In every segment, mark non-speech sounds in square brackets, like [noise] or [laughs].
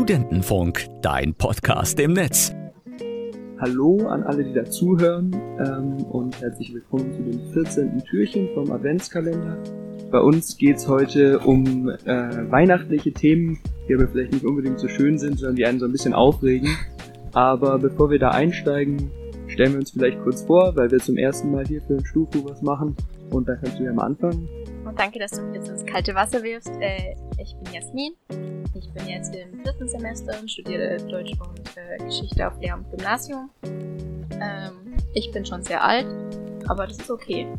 Studentenfunk, dein Podcast im Netz. Hallo an alle, die da zuhören ähm, und herzlich willkommen zu dem 14. Türchen vom Adventskalender. Bei uns geht's heute um äh, weihnachtliche Themen, die aber vielleicht nicht unbedingt so schön sind, sondern die einen so ein bisschen aufregen. Aber bevor wir da einsteigen, stellen wir uns vielleicht kurz vor, weil wir zum ersten Mal hier für ein Stufu was machen. Und da kannst du ja mal anfangen. Und danke, dass du mich jetzt ins kalte Wasser wirfst. Äh, ich bin Jasmin. Ich bin jetzt im dritten Semester und studiere Deutsch und äh, Geschichte auf Lehramt Gymnasium. Ähm, ich bin schon sehr alt, aber das ist okay. [laughs]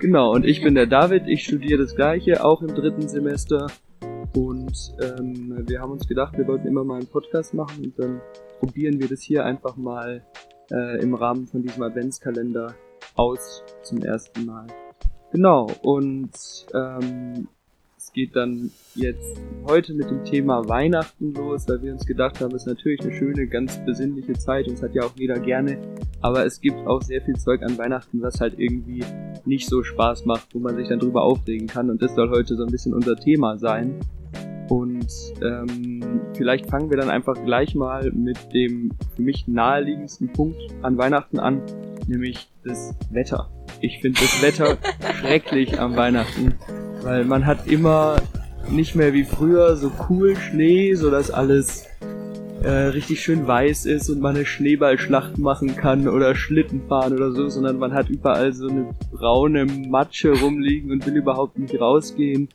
Genau, und ich bin der David. Ich studiere das gleiche, auch im dritten Semester. Und ähm, wir haben uns gedacht, wir wollten immer mal einen Podcast machen und dann probieren wir das hier einfach mal äh, im Rahmen von diesem Adventskalender aus zum ersten Mal. Genau, und ähm, es geht dann jetzt heute mit dem Thema Weihnachten los, weil wir uns gedacht haben, es ist natürlich eine schöne, ganz besinnliche Zeit und es hat ja auch jeder gerne. Aber es gibt auch sehr viel Zeug an Weihnachten, was halt irgendwie nicht so Spaß macht, wo man sich dann drüber aufregen kann. Und das soll heute so ein bisschen unser Thema sein. Und ähm, vielleicht fangen wir dann einfach gleich mal mit dem für mich naheliegendsten Punkt an Weihnachten an, nämlich das Wetter. Ich finde das Wetter [laughs] schrecklich am Weihnachten, weil man hat immer nicht mehr wie früher so cool Schnee, so dass alles äh, richtig schön weiß ist und man eine Schneeballschlacht machen kann oder Schlitten fahren oder so, sondern man hat überall so eine braune Matsche rumliegen und will überhaupt nicht rausgehen.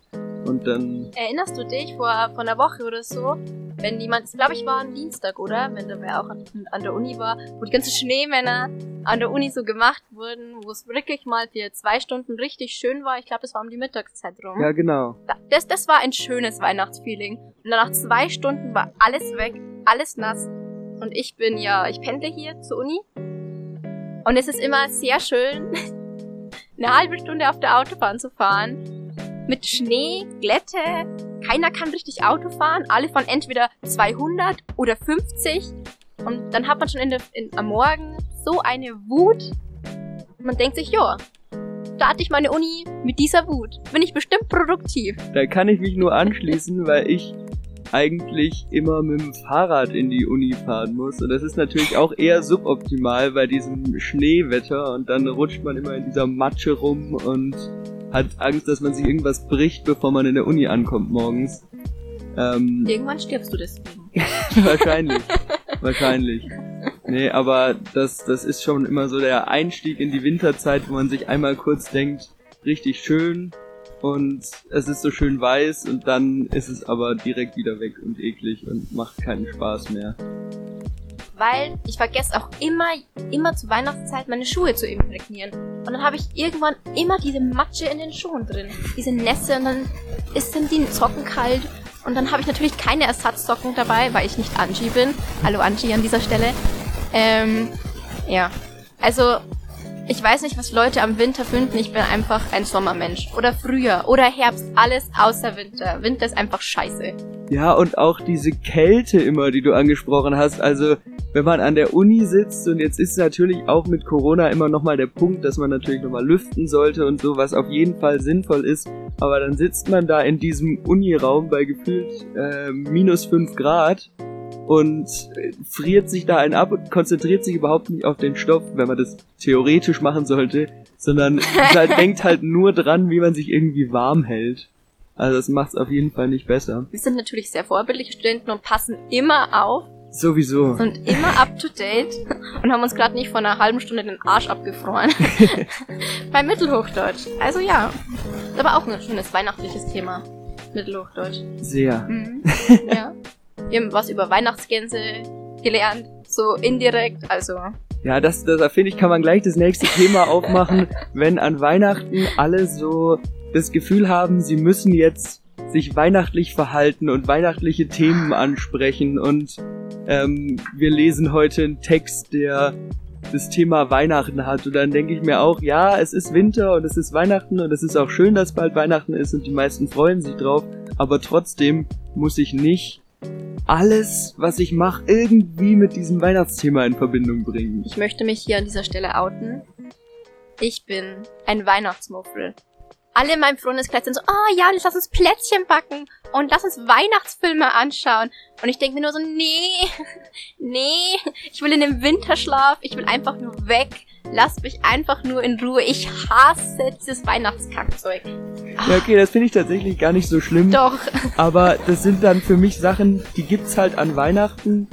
Und dann. Erinnerst du dich vor, vor einer Woche oder so, wenn jemand, das glaube ich war ein Dienstag, oder? Wenn da wer auch an, an, der Uni war, wo die ganzen Schneemänner an der Uni so gemacht wurden, wo es wirklich mal für zwei Stunden richtig schön war. Ich glaube, das war um die Mittagszeit rum. Ja, genau. Das, das war ein schönes Weihnachtsfeeling. Und dann nach zwei Stunden war alles weg, alles nass. Und ich bin ja, ich pendle hier zur Uni. Und es ist immer sehr schön, [laughs] eine halbe Stunde auf der Autobahn zu fahren mit Schnee, Glätte. Keiner kann richtig Auto fahren. Alle fahren entweder 200 oder 50. Und dann hat man schon in der, in, am Morgen so eine Wut. Man denkt sich, ja, starte ich meine Uni mit dieser Wut. Bin ich bestimmt produktiv. Da kann ich mich nur anschließen, weil ich eigentlich immer mit dem Fahrrad in die Uni fahren muss. Und das ist natürlich auch eher suboptimal bei diesem Schneewetter. Und dann rutscht man immer in dieser Matsche rum und hat Angst, dass man sich irgendwas bricht, bevor man in der Uni ankommt morgens. Ähm, Irgendwann stirbst du deswegen. [laughs] wahrscheinlich. wahrscheinlich. Nee, aber das, das ist schon immer so der Einstieg in die Winterzeit, wo man sich einmal kurz denkt, richtig schön und es ist so schön weiß und dann ist es aber direkt wieder weg und eklig und macht keinen Spaß mehr weil ich vergesse auch immer, immer zur Weihnachtszeit meine Schuhe zu imprägnieren. Und dann habe ich irgendwann immer diese Matsche in den Schuhen drin. Diese Nässe und dann ist dann die Socken kalt. Und dann habe ich natürlich keine Ersatzsocken dabei, weil ich nicht Angie bin. Hallo Angie an dieser Stelle. Ähm, ja. Also, ich weiß nicht, was Leute am Winter finden. Ich bin einfach ein Sommermensch. Oder Frühjahr. Oder Herbst. Alles außer Winter. Winter ist einfach scheiße. Ja, und auch diese Kälte immer, die du angesprochen hast. Also, wenn man an der Uni sitzt und jetzt ist natürlich auch mit Corona immer nochmal der Punkt, dass man natürlich nochmal lüften sollte und so, was auf jeden Fall sinnvoll ist, aber dann sitzt man da in diesem Uniraum bei gefühlt äh, minus 5 Grad und friert sich da einen ab und konzentriert sich überhaupt nicht auf den Stoff, wenn man das theoretisch machen sollte, sondern [laughs] halt, denkt halt nur dran, wie man sich irgendwie warm hält. Also das macht es auf jeden Fall nicht besser. Wir sind natürlich sehr vorbildliche Studenten und passen immer auf, Sowieso. Sind immer up to date und haben uns gerade nicht vor einer halben Stunde den Arsch abgefroren. [laughs] Bei Mittelhochdeutsch. Also ja. Ist aber auch ein schönes weihnachtliches Thema. Mittelhochdeutsch. Sehr. Mhm. [laughs] Ja. Wir haben was über Weihnachtsgänse gelernt. So indirekt, also. Ja, das, das finde ich, kann man gleich das nächste Thema aufmachen, [laughs] wenn an Weihnachten alle so das Gefühl haben, sie müssen jetzt sich weihnachtlich verhalten und weihnachtliche Themen ansprechen und ähm, wir lesen heute einen Text, der das Thema Weihnachten hat. Und dann denke ich mir auch, ja, es ist Winter und es ist Weihnachten und es ist auch schön, dass bald Weihnachten ist und die meisten freuen sich drauf. Aber trotzdem muss ich nicht alles, was ich mache, irgendwie mit diesem Weihnachtsthema in Verbindung bringen. Ich möchte mich hier an dieser Stelle outen. Ich bin ein Weihnachtsmuffel. Alle in meinem Freundeskreis sind so, oh ja, lass uns Plätzchen backen und lass uns Weihnachtsfilme anschauen. Und ich denke mir nur so, nee, [laughs] nee, ich will in den Winterschlaf, ich will einfach nur weg. Lasst mich einfach nur in Ruhe. Ich hasse dieses Weihnachtskackzeug. Ja, okay, das finde ich tatsächlich gar nicht so schlimm. Doch. Aber das sind dann für mich Sachen, die gibt's halt an Weihnachten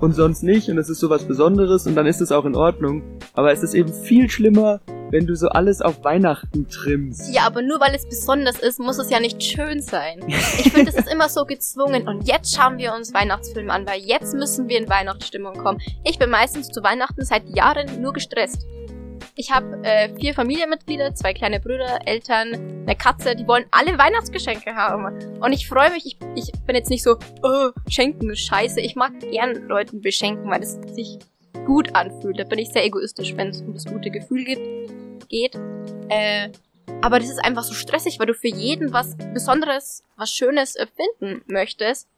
und sonst nicht und es ist sowas Besonderes und dann ist es auch in Ordnung. Aber es ist eben viel schlimmer, wenn du so alles auf Weihnachten trimmst. Ja, aber nur weil es besonders ist, muss es ja nicht schön sein. Ich finde, es ist immer so gezwungen. Und jetzt schauen wir uns Weihnachtsfilme an, weil jetzt müssen wir in Weihnachtsstimmung kommen. Ich bin meistens zu Weihnachten seit Jahren nur gestresst. Ich habe äh, vier Familienmitglieder, zwei kleine Brüder, Eltern, eine Katze, die wollen alle Weihnachtsgeschenke haben. Und ich freue mich, ich, ich bin jetzt nicht so, oh, schenken scheiße. Ich mag gern Leuten beschenken, weil es sich gut anfühlt. Da bin ich sehr egoistisch, wenn es um das gute Gefühl gibt, geht. Äh, aber das ist einfach so stressig, weil du für jeden was Besonderes, was Schönes erfinden möchtest.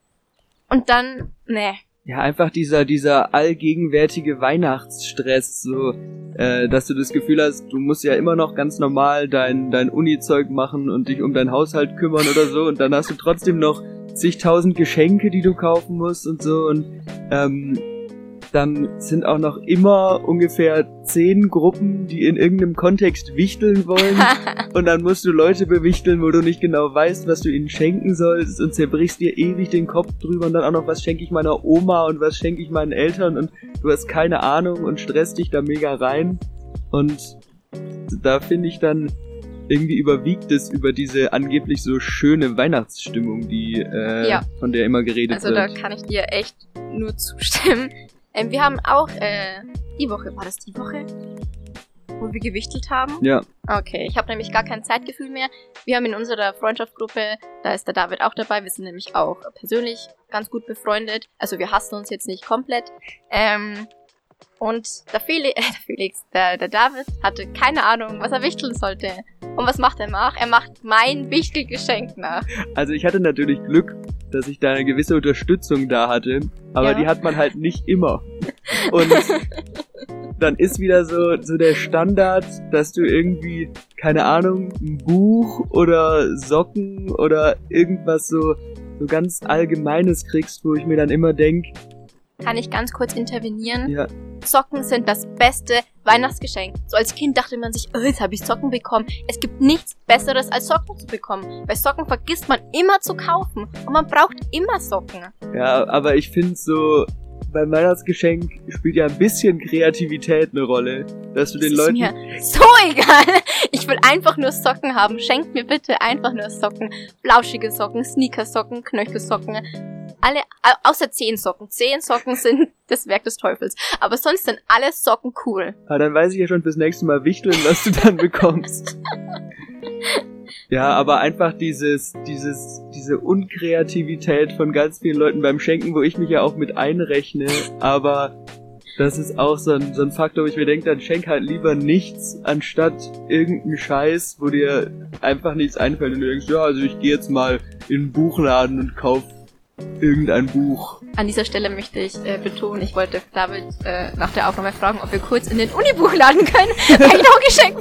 Und dann, ne, ja, einfach dieser, dieser allgegenwärtige Weihnachtsstress, so, äh, dass du das Gefühl hast, du musst ja immer noch ganz normal dein, dein Uni-Zeug machen und dich um deinen Haushalt kümmern oder so und dann hast du trotzdem noch zigtausend Geschenke, die du kaufen musst und so und ähm, dann sind auch noch immer ungefähr zehn Gruppen, die in irgendeinem Kontext wichteln wollen. [laughs] und dann musst du Leute bewichteln, wo du nicht genau weißt, was du ihnen schenken sollst und zerbrichst dir ewig den Kopf drüber und dann auch noch, was schenke ich meiner Oma und was schenke ich meinen Eltern und du hast keine Ahnung und stresst dich da mega rein. Und da finde ich dann, irgendwie überwiegt es über diese angeblich so schöne Weihnachtsstimmung, die äh, ja. von der immer geredet wird. Also da kann ich dir echt nur zustimmen. Ähm, wir haben auch äh, die Woche, war das die Woche? Wo wir gewichtelt haben? Ja. Okay, ich habe nämlich gar kein Zeitgefühl mehr. Wir haben in unserer Freundschaftsgruppe, da ist der David auch dabei, wir sind nämlich auch persönlich ganz gut befreundet. Also wir hassen uns jetzt nicht komplett. Ähm, und der, Felix, äh, [laughs] der Felix, der, der David hatte keine Ahnung, was er wichteln sollte. Und was macht er nach? Er macht mein Wichtelgeschenk nach. Also ich hatte natürlich Glück, dass ich da eine gewisse Unterstützung da hatte, aber ja. die hat man halt nicht immer. Und [laughs] dann ist wieder so, so der Standard, dass du irgendwie, keine Ahnung, ein Buch oder Socken oder irgendwas so, so ganz Allgemeines kriegst, wo ich mir dann immer denk, kann ich ganz kurz intervenieren? Ja. Socken sind das beste Weihnachtsgeschenk. So als Kind dachte man sich, oh, jetzt habe ich Socken bekommen. Es gibt nichts Besseres als Socken zu bekommen. Bei Socken vergisst man immer zu kaufen und man braucht immer Socken. Ja, aber ich finde so, beim Weihnachtsgeschenk spielt ja ein bisschen Kreativität eine Rolle, dass du den das Leuten. Ist mir so [laughs] egal. Ich will einfach nur Socken haben. Schenkt mir bitte einfach nur Socken. Flauschige Socken, Sneakersocken, Knöchelsocken, alle, außer zehn Socken. Zehn Socken sind das Werk des Teufels. Aber sonst sind alle Socken cool. Ah, dann weiß ich ja schon fürs nächste Mal wichteln, was du dann bekommst. [laughs] ja, aber einfach dieses, dieses, diese Unkreativität von ganz vielen Leuten beim Schenken, wo ich mich ja auch mit einrechne, aber das ist auch so ein, so ein Faktor, wo ich mir denke, dann schenk halt lieber nichts, anstatt irgendeinen Scheiß, wo dir einfach nichts einfällt und du denkst, ja, also ich gehe jetzt mal in einen Buchladen und kauf irgendein Buch. An dieser Stelle möchte ich äh, betonen, ich wollte David äh, nach der Aufnahme fragen, ob wir kurz in den Unibuchladen können, [laughs] weil ich noch Geschenk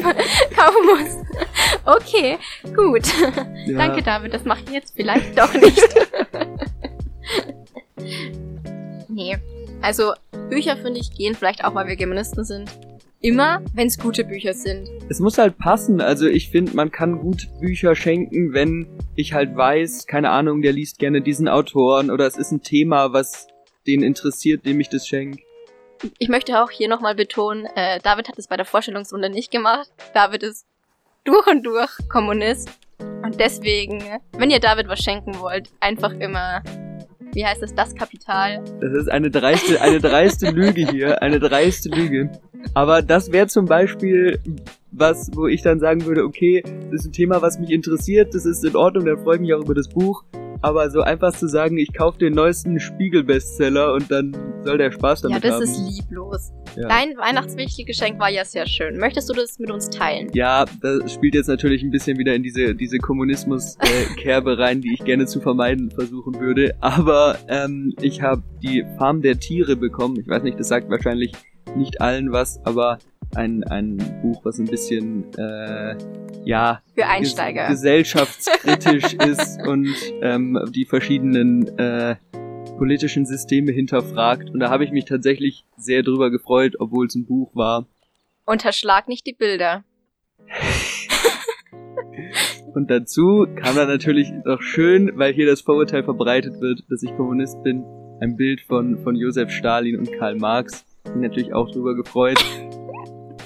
kaufen muss. Okay, gut. Ja. Danke, David, das mache ich jetzt vielleicht doch nicht. [laughs] nee, also Bücher, finde ich, gehen vielleicht auch, weil wir Germanisten sind, immer, wenn es gute Bücher sind. Es muss halt passen. Also ich finde, man kann gut Bücher schenken, wenn ich halt weiß, keine Ahnung, der liest gerne diesen Autoren oder es ist ein Thema, was den interessiert, dem ich das schenke. Ich möchte auch hier nochmal betonen, äh, David hat es bei der Vorstellungsrunde nicht gemacht. David ist durch und durch Kommunist. Und deswegen, wenn ihr David was schenken wollt, einfach immer wie heißt es, das Kapital. Das ist eine dreiste, eine dreiste Lüge hier, eine dreiste Lüge. Aber das wäre zum Beispiel was, wo ich dann sagen würde, okay, das ist ein Thema, was mich interessiert, das ist in Ordnung, dann freue ich mich auch über das Buch. Aber so einfach zu sagen, ich kaufe den neuesten Spiegel-Bestseller und dann soll der Spaß damit haben. Ja, das haben. ist lieblos. Ja. Dein Weihnachtswichtelgeschenk war ja sehr schön. Möchtest du das mit uns teilen? Ja, das spielt jetzt natürlich ein bisschen wieder in diese, diese Kommunismus-Kerbe [laughs] rein, die ich gerne zu vermeiden versuchen würde. Aber ähm, ich habe die Farm der Tiere bekommen. Ich weiß nicht, das sagt wahrscheinlich nicht allen was, aber ein, ein Buch, was ein bisschen, äh, ja, Für Einsteiger. ges gesellschaftskritisch [laughs] ist und ähm, die verschiedenen äh, politischen Systeme hinterfragt. Und da habe ich mich tatsächlich sehr drüber gefreut, obwohl es ein Buch war. Unterschlag nicht die Bilder. [laughs] Und dazu kam dann natürlich noch schön, weil hier das Vorurteil verbreitet wird, dass ich Kommunist bin, ein Bild von, von Josef Stalin und Karl Marx. Bin natürlich auch drüber gefreut.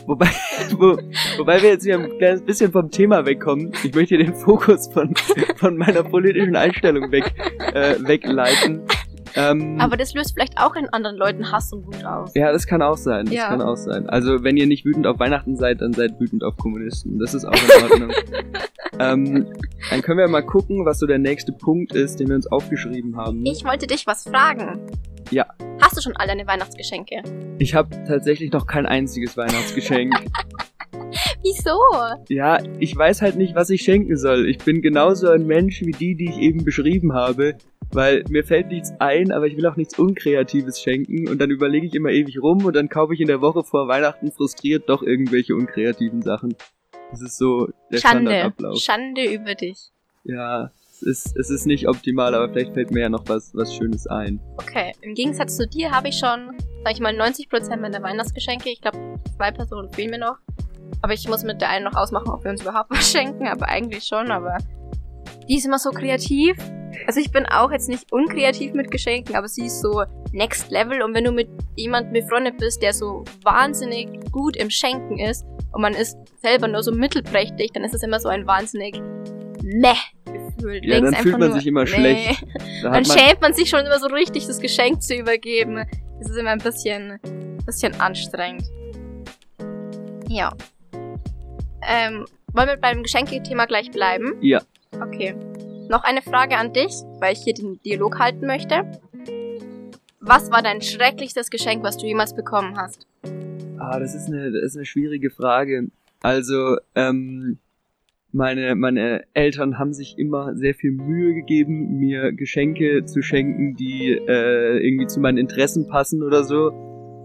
Wobei, [laughs] wo, wobei wir jetzt hier ein kleines bisschen vom Thema wegkommen. Ich möchte den Fokus von, von meiner politischen Einstellung weg, äh, wegleiten. Ähm, Aber das löst vielleicht auch in anderen Leuten Hass und Wut aus. ja, das kann auch sein. Das Ja. kann auch sein. Also, wenn ihr nicht wütend auf Weihnachten seid, dann seid wütend auf Kommunisten. Das ist auch in [laughs] Ordnung. ähm, dann können wir mal gucken, was so der nächste Punkt ist, den wir uns aufgeschrieben haben. Ich wollte dich was fragen. Ja. Hast du schon all deine Weihnachtsgeschenke? Ich habe tatsächlich noch kein einziges Weihnachtsgeschenk. [laughs] Wieso? ja, ich weiß halt nicht, was ich schenken soll. Ich bin genauso ein Mensch wie die, die ich eben beschrieben habe. Weil mir fällt nichts ein, aber ich will auch nichts Unkreatives schenken. Und dann überlege ich immer ewig rum und dann kaufe ich in der Woche vor Weihnachten frustriert doch irgendwelche unkreativen Sachen. Das ist so der Schande. Standardablauf. Schande über dich. Ja, es ist, es ist nicht optimal, aber vielleicht fällt mir ja noch was, was Schönes ein. Okay, im Gegensatz zu dir habe ich schon, sag ich mal, 90% meiner Weihnachtsgeschenke. Ich glaube, zwei Personen fehlen mir noch. Aber ich muss mit der einen noch ausmachen, ob wir uns überhaupt [laughs] was schenken. Aber eigentlich schon, aber die ist immer so kreativ. Also ich bin auch jetzt nicht unkreativ mit Geschenken, aber sie ist so next level. Und wenn du mit jemandem befreundet bist, der so wahnsinnig gut im Schenken ist und man ist selber nur so mittelprächtig, dann ist es immer so ein wahnsinnig meh Gefühl. Ja, denkst dann fühlt man nur, sich immer nee. schlecht. [laughs] Da Dann man, schämt man sich schon immer so richtig, das Geschenk zu übergeben. Das ist immer ein bisschen, bisschen anstrengend. Ja. Ähm, wollen wir beim Geschenkethema gleich bleiben? Ja. Okay. Noch eine Frage an dich, weil ich hier den Dialog halten möchte. Was war dein schrecklichstes Geschenk, was du jemals bekommen hast? Ah, das ist eine, das ist eine schwierige Frage. Also, ähm, meine, meine Eltern haben sich immer sehr viel Mühe gegeben, mir Geschenke zu schenken, die äh, irgendwie zu meinen Interessen passen oder so.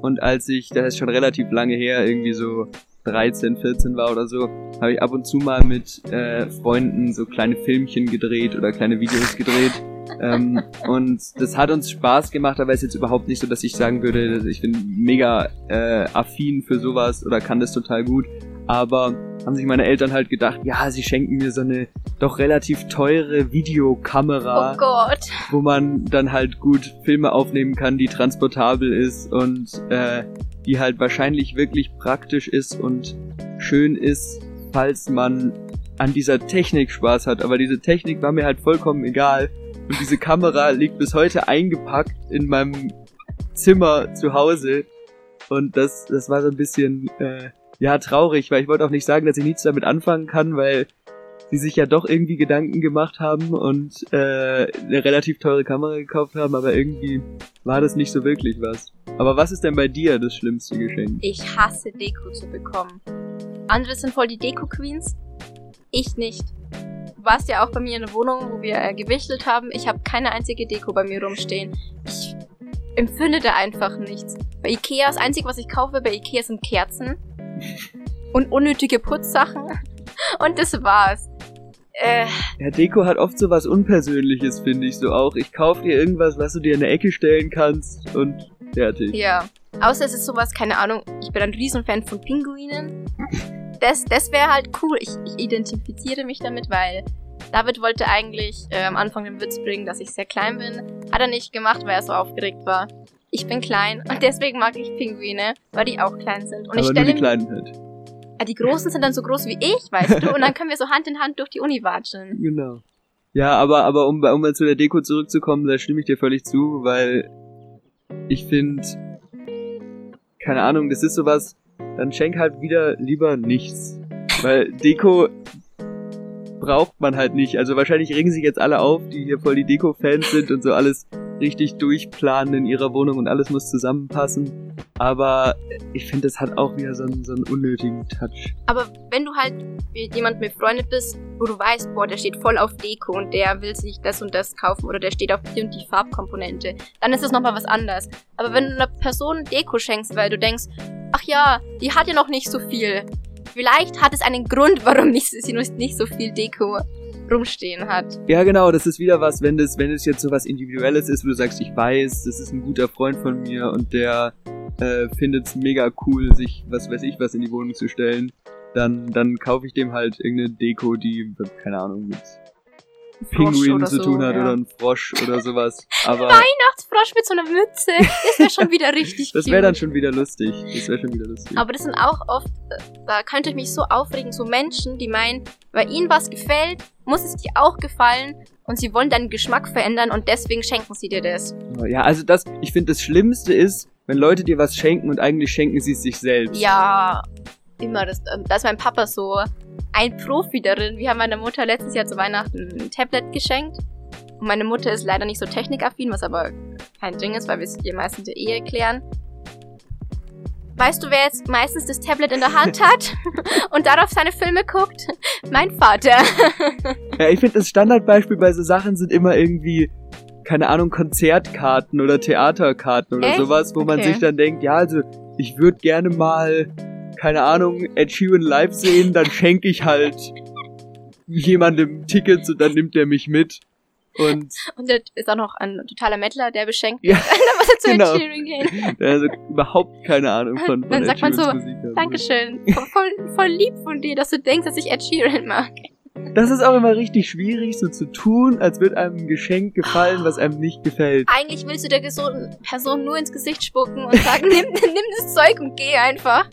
Und als ich, das ist schon relativ lange her, irgendwie so 13, 14 war oder so, habe ich ab und zu mal mit äh, Freunden so kleine Filmchen gedreht oder kleine Videos gedreht. ähm, [laughs] und das hat uns Spaß gemacht, aber es ist jetzt überhaupt nicht so, dass ich sagen würde, ich bin mega äh, affin für sowas oder kann das total gut. Aber haben sich meine Eltern halt gedacht, ja, sie schenken mir so eine doch relativ teure Videokamera Oh Gott. wo man dann halt gut Filme aufnehmen kann, die transportabel ist und äh, die halt wahrscheinlich wirklich praktisch ist und schön ist, falls man an dieser Technik Spaß hat. Aber diese Technik war mir halt vollkommen egal. Und diese Kamera liegt bis heute eingepackt in meinem Zimmer zu Hause. Und das, das war so ein bisschen, äh, ja, traurig, weil ich wollte auch nicht sagen, dass ich nichts damit anfangen kann, weil die sich ja doch irgendwie Gedanken gemacht haben und äh, eine relativ teure Kamera gekauft haben, aber irgendwie war das nicht so wirklich was. Aber was ist denn bei dir das schlimmste Geschenk? Ich hasse Deko zu bekommen. Andere sind voll die Deko-Queens. Ich nicht. Du warst ja auch bei mir in der Wohnung, wo wir äh, gewichtelt haben. Ich habe keine einzige Deko bei mir rumstehen. Ich empfinde da einfach nichts. Bei Ikea, das Einzige, was ich kaufe bei Ikea sind Kerzen und unnötige Putzsachen. Und das war's. Äh, Ja, Deko hat oft so was Unpersönliches, finde ich so auch. Ich kauf dir irgendwas, was du dir in der Ecke stellen kannst und fertig. ja. Außer es ist sowas, keine Ahnung, ich bin ein Riesenfan von Pinguinen. Das, das wäre halt cool. Ich, ich identifiziere mich damit, weil David wollte eigentlich äh, am Anfang den Witz bringen, dass ich sehr klein bin. Hat er nicht gemacht, weil er so aufgeregt war. Ich bin klein und deswegen mag ich Pinguine, weil die auch klein sind. Und ich aber nur stelle die mir, Kleinen halt. Ah, die Großen sind dann so groß wie ich, weißt du, und dann können wir so Hand in Hand durch die Uni watscheln. [laughs] Genau. Ja, aber, aber um, um mal zu der Deko zurückzukommen, da stimme ich dir völlig zu, weil ich finde, keine Ahnung, das ist sowas, dann schenk halt wieder lieber nichts. Weil Deko braucht man halt nicht. Also wahrscheinlich regen sich jetzt alle auf, die hier voll die Deko-Fans sind und so alles richtig durchplanen in ihrer Wohnung und alles muss zusammenpassen. Aber ich finde, das hat auch wieder so einen, so einen unnötigen Touch. Aber wenn du halt mit jemandem befreundet bist, wo du weißt, boah, der steht voll auf Deko und der will sich das und das kaufen oder der steht auf die und die Farbkomponente, dann ist das nochmal was anderes. Aber wenn du einer Person Deko schenkst, weil du denkst, ach ja, die hat ja noch nicht so viel. Vielleicht hat es einen Grund, warum nicht, sie nicht so viel Deko rumstehen hat. Ja, genau, das ist wieder was, wenn das, wenn es jetzt so was Individuelles ist, wo du sagst, ich weiß, das ist ein guter Freund von mir und der äh, findet es mega cool, sich was weiß ich was in die Wohnung zu stellen, dann, dann kaufe ich dem halt irgendeine Deko, die, keine Ahnung, mit Pinguin zu tun hat ja. oder ein Frosch oder sowas. [laughs] Aber Weihnachtsfrosch mit so einer Mütze, das wäre schon wieder richtig Das wäre dann schon wieder lustig. Das wäre schon wieder lustig. Aber das sind auch oft, da könnte ich mich so aufregen, so Menschen, die meinen, weil ihnen was gefällt, muss es dir auch gefallen und sie wollen deinen Geschmack verändern und deswegen schenken sie dir das. Ja, also das, ich finde das Schlimmste ist, wenn Leute dir was schenken und eigentlich schenken sie es sich selbst. Ja, immer. Das, ähm, da ist mein Papa so ein Profi darin. Wir haben meiner Mutter letztes Jahr zu Weihnachten ein Tablet geschenkt. Und meine Mutter ist leider nicht so technikaffin, was aber kein Ding ist, weil wir es ihr meistens der Ehe klären. Weißt du, wer jetzt meistens das Tablet in der Hand hat [laughs] und darauf seine Filme guckt? Mein Vater. [laughs] ja, ich finde, das Standardbeispiel bei so Sachen sind immer irgendwie, keine Ahnung, Konzertkarten oder Theaterkarten oder Echt? sowas, wo okay. man sich dann denkt, ja, also ich würde gerne mal keine Ahnung, Ed Sheeran live sehen, dann schenke ich halt jemandem Tickets und dann nimmt er mich mit. Und, und der ist auch noch ein totaler Mettler, der beschenkt ja, dann muss er zu genau. Ed Sheeran gehen. [laughs] Also überhaupt keine Ahnung von, von Dann Ed sagt man so, Musik Dankeschön, voll, voll lieb von dir, dass du denkst, dass ich Ed Sheeran mag. Das ist auch immer richtig schwierig, so zu tun, als würde einem ein Geschenk gefallen, was einem nicht gefällt. Eigentlich willst du der Person nur ins Gesicht spucken und sagen, [laughs] nimm, nimm das Zeug und geh einfach.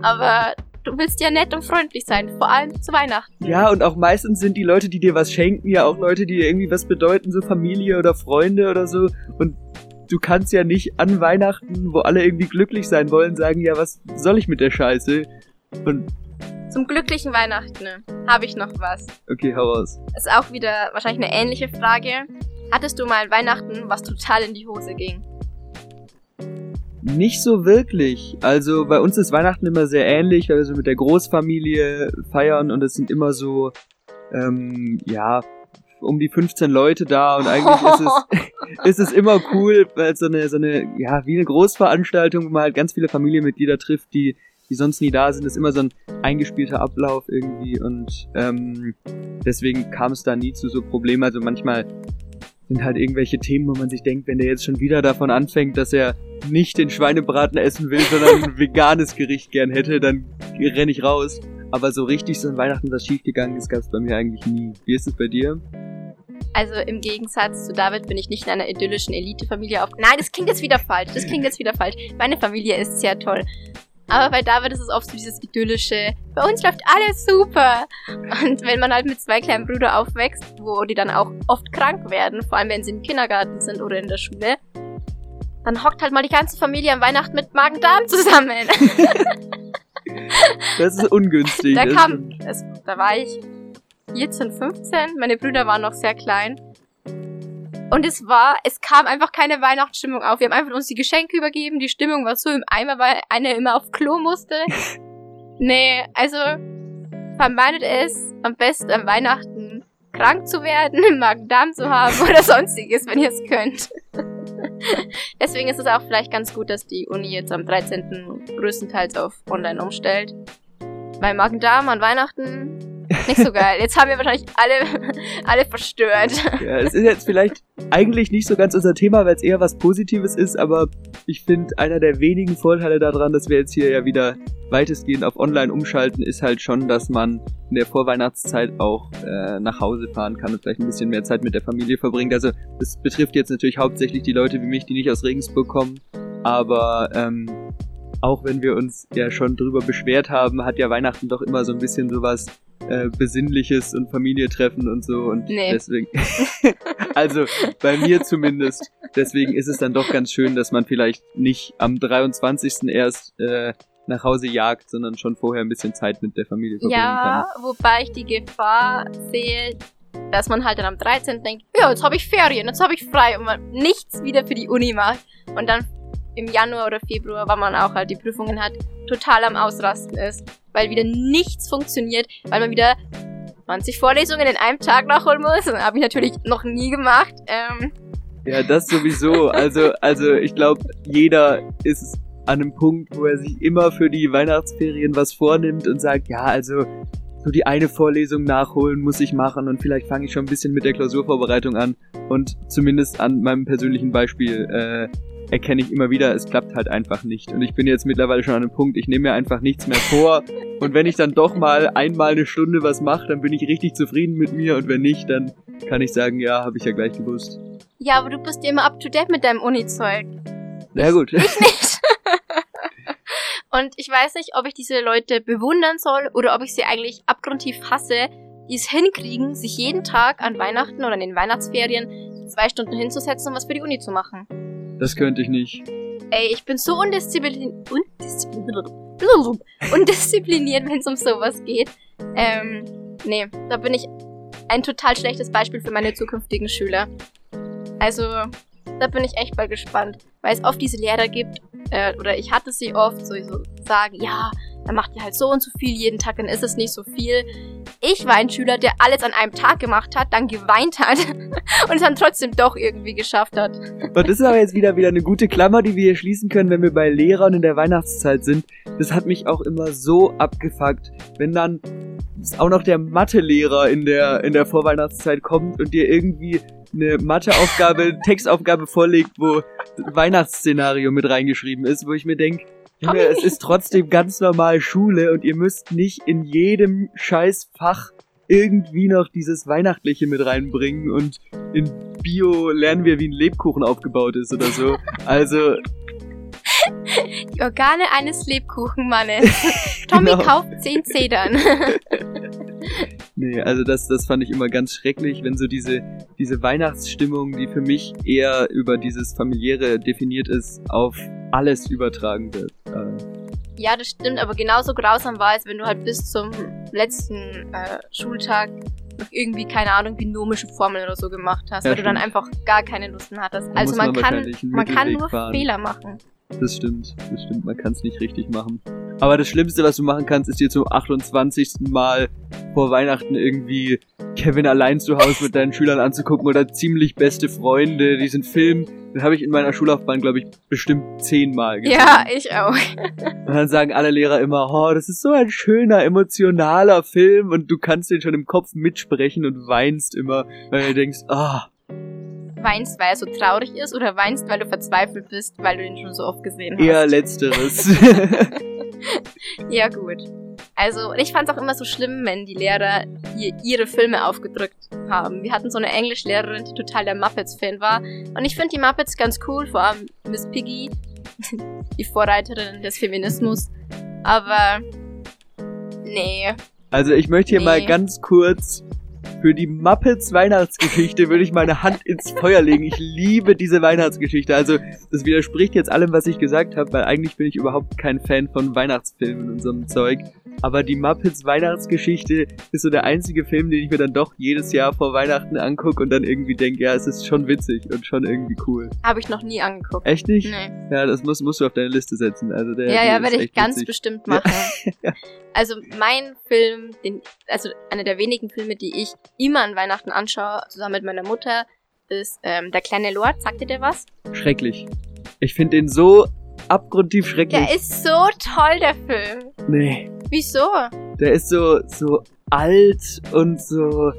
Aber du willst ja nett und freundlich sein, vor allem zu Weihnachten. Ja, und auch meistens sind die Leute, die dir was schenken, ja auch Leute, die dir irgendwie was bedeuten, so Familie oder Freunde oder so. Und du kannst ja nicht an Weihnachten, wo alle irgendwie glücklich sein wollen, sagen, ja, was soll ich mit der Scheiße? Und zum glücklichen Weihnachten habe ich noch was. Okay, hau raus. Ist auch wieder wahrscheinlich eine ähnliche Frage. Hattest du mal Weihnachten, was total in die Hose ging? Nicht so wirklich. Also bei uns ist Weihnachten immer sehr ähnlich, weil wir so mit der Großfamilie feiern und es sind immer so, ähm, ja, um die 15 Leute da und eigentlich ist es, [laughs] [laughs] ist es immer cool, weil es so eine, so eine, ja, wie eine Großveranstaltung, wo man halt ganz viele Familienmitglieder trifft, die die sonst nie da sind, ist immer so ein eingespielter Ablauf irgendwie und ähm, deswegen kam es da nie zu so Problemen. Also manchmal sind halt irgendwelche Themen, wo man sich denkt, wenn der jetzt schon wieder davon anfängt, dass er nicht den Schweinebraten essen will, sondern ein [laughs] veganes Gericht gern hätte, dann renne ich raus. Aber so richtig so ein Weihnachten, was schiefgegangen ist, gab es bei mir eigentlich nie. Wie ist es bei dir? Also im Gegensatz zu David bin ich nicht in einer idyllischen Elitefamilie auf. Nein, das klingt jetzt wieder falsch. Das klingt jetzt wieder falsch. Meine Familie ist sehr toll. Aber bei David ist es oft so dieses idyllische, bei uns läuft alles super. Und wenn man halt mit zwei kleinen Brüdern aufwächst, wo die dann auch oft krank werden, vor allem wenn sie im Kindergarten sind oder in der Schule, dann hockt halt mal die ganze Familie am Weihnachten mit Magen-Darm zusammen. [laughs] das ist ungünstig. Da, kam, es, da war ich 14, 15, meine Brüder waren noch sehr klein. Und es war, es kam einfach keine Weihnachtsstimmung auf. Wir haben einfach uns die Geschenke übergeben. Die Stimmung war so im Eimer, weil einer immer auf Klo musste. [laughs] nee, also vermeidet es am besten am Weihnachten krank zu werden, Magen-Darm zu haben oder sonstiges, wenn ihr es könnt. [laughs] Deswegen ist es auch vielleicht ganz gut, dass die Uni jetzt am 13. größtenteils auf online umstellt. Weil Magen-Darm an Weihnachten nicht so geil. Jetzt haben wir wahrscheinlich alle, [laughs] alle verstört. Ja, es ist jetzt vielleicht eigentlich nicht so ganz unser Thema, weil es eher was Positives ist, aber ich finde, einer der wenigen Vorteile daran, dass wir jetzt hier ja wieder weitestgehend auf online umschalten, ist halt schon, dass man in der Vorweihnachtszeit auch äh, nach Hause fahren kann und vielleicht ein bisschen mehr Zeit mit der Familie verbringt. Also das betrifft jetzt natürlich hauptsächlich die Leute wie mich, die nicht aus Regensburg kommen, aber ähm, auch wenn wir uns ja schon drüber beschwert haben, hat ja Weihnachten doch immer so ein bisschen sowas äh, Besinnliches und Familie treffen und so und nee. deswegen, [laughs] also bei mir zumindest, deswegen ist es dann doch ganz schön, dass man vielleicht nicht am 23. erst äh, nach Hause jagt, sondern schon vorher ein bisschen Zeit mit der Familie verbringen ja, kann. Ja, wobei ich die Gefahr sehe, dass man halt dann am 13. denkt, ja, jetzt habe ich Ferien, jetzt habe ich frei und man nichts wieder für die Uni macht und dann im Januar oder Februar, weil man auch halt die Prüfungen hat, total am Ausrasten ist, weil wieder nichts funktioniert, weil man wieder 20 Vorlesungen in einem Tag nachholen muss. Habe ich natürlich noch nie gemacht. Ähm. Ja, das sowieso. Also, also ich glaube, jeder ist an einem Punkt, wo er sich immer für die Weihnachtsferien was vornimmt und sagt, ja, also so die eine Vorlesung nachholen muss ich machen und vielleicht fange ich schon ein bisschen mit der Klausurvorbereitung an und zumindest an meinem persönlichen Beispiel äh, erkenne ich immer wieder, es klappt halt einfach nicht. Und ich bin jetzt mittlerweile schon an einem Punkt, ich nehme mir einfach nichts mehr vor. Und wenn ich dann doch mal einmal eine Stunde was mache, dann bin ich richtig zufrieden mit mir. Und wenn nicht, dann kann ich sagen, ja, habe ich ja gleich gewusst. Ja, aber du bist ja immer up to date mit deinem Uni-Zeug. Na gut. Ich nicht. [laughs] Und ich weiß nicht, ob ich diese Leute bewundern soll oder ob ich sie eigentlich abgrundtief hasse, die es hinkriegen, sich jeden Tag an Weihnachten oder in den Weihnachtsferien zwei Stunden hinzusetzen und was für die Uni zu machen. Das könnte ich nicht. Ey, ich bin so undiszipliniert, undiszipliniert, undiszipliniert wenn es um sowas geht. Ähm, nee, da bin ich ein total schlechtes Beispiel für meine zukünftigen Schüler. Also, da bin ich echt mal gespannt, weil es oft diese Lehrer gibt, äh, oder ich hatte sie oft, so, so sagen, ja, dann macht ihr halt so und so viel jeden Tag, dann ist es nicht so viel. Ich war ein Schüler, der alles an einem Tag gemacht hat, dann geweint hat [laughs] und es dann trotzdem doch irgendwie geschafft hat. Und das ist aber jetzt wieder, wieder eine gute Klammer, die wir hier schließen können, wenn wir bei Lehrern in der Weihnachtszeit sind. Das hat mich auch immer so abgefuckt, wenn dann auch noch der Mathelehrer in der, in der Vorweihnachtszeit kommt und dir irgendwie eine Matheaufgabe, [laughs] Textaufgabe vorlegt, wo Weihnachtsszenario mit reingeschrieben ist, wo ich mir denke, Junge, es ist trotzdem ganz normal Schule und ihr müsst nicht in jedem Scheißfach irgendwie noch dieses Weihnachtliche mit reinbringen und in Bio lernen wir, wie ein Lebkuchen aufgebaut ist oder so. Also. Die Organe eines Lebkuchenmannes. [laughs] Tommy genau. kauft 10 Zedern. [laughs] nee, also das, das fand ich immer ganz schrecklich, wenn so diese, diese Weihnachtsstimmung, die für mich eher über dieses familiäre definiert ist, auf alles übertragen wird. Ja, das stimmt, aber genauso grausam war es, wenn du halt bis zum letzten äh, Schultag noch irgendwie, keine Ahnung, binomische Formeln oder so gemacht hast, ja, weil stimmt. du dann einfach gar keine Lust mehr hattest. Da also man, man kann, man kann nur fahren. Fehler machen. Das stimmt, das stimmt, man kann es nicht richtig machen. Aber das Schlimmste, was du machen kannst, ist dir zum 28. Mal vor Weihnachten irgendwie Kevin allein zu Hause mit deinen Schülern anzugucken oder ziemlich beste Freunde, diesen Film. Den habe ich in meiner Schullaufbahn, glaube ich, bestimmt zehnmal gesehen. Ja, ich auch. Und dann sagen alle Lehrer immer, oh, das ist so ein schöner, emotionaler Film und du kannst den schon im Kopf mitsprechen und weinst immer, weil du denkst, ah. Oh. Weinst, weil er so traurig ist oder weinst, weil du verzweifelt bist, weil du ihn schon so oft gesehen hast? Eher letzteres. [laughs] [laughs] ja, gut. Also, ich fand es auch immer so schlimm, wenn die Lehrer hier ihre Filme aufgedrückt haben. Wir hatten so eine Englischlehrerin, die total der Muppets-Fan war. Und ich finde die Muppets ganz cool, vor allem Miss Piggy, [laughs] die Vorreiterin des Feminismus. Aber, nee. Also, ich möchte hier nee. mal ganz kurz für die Muppets Weihnachtsgeschichte würde ich meine Hand ins Feuer legen. Ich liebe diese Weihnachtsgeschichte. Also, das widerspricht jetzt allem, was ich gesagt habe, weil eigentlich bin ich überhaupt kein Fan von Weihnachtsfilmen und so einem Zeug. Aber die Muppets Weihnachtsgeschichte ist so der einzige Film, den ich mir dann doch jedes Jahr vor Weihnachten angucke und dann irgendwie denke, ja, es ist schon witzig und schon irgendwie cool. Habe ich noch nie angeguckt. Echt nicht? Nee. Ja, das musst, musst du auf deine Liste setzen. Also der, ja, ja, werde ich ganz witzig. bestimmt machen. [laughs] Ja. Also mein Film, den, also einer der wenigen Filme, die ich immer an Weihnachten anschaue, zusammen mit meiner Mutter, ist ähm, Der kleine Lord. Sagt ihr der was? Schrecklich. Ich finde den so abgrundtief schrecklich. Der ist so toll, der Film. Nee. Wieso? Der ist so, so alt und so,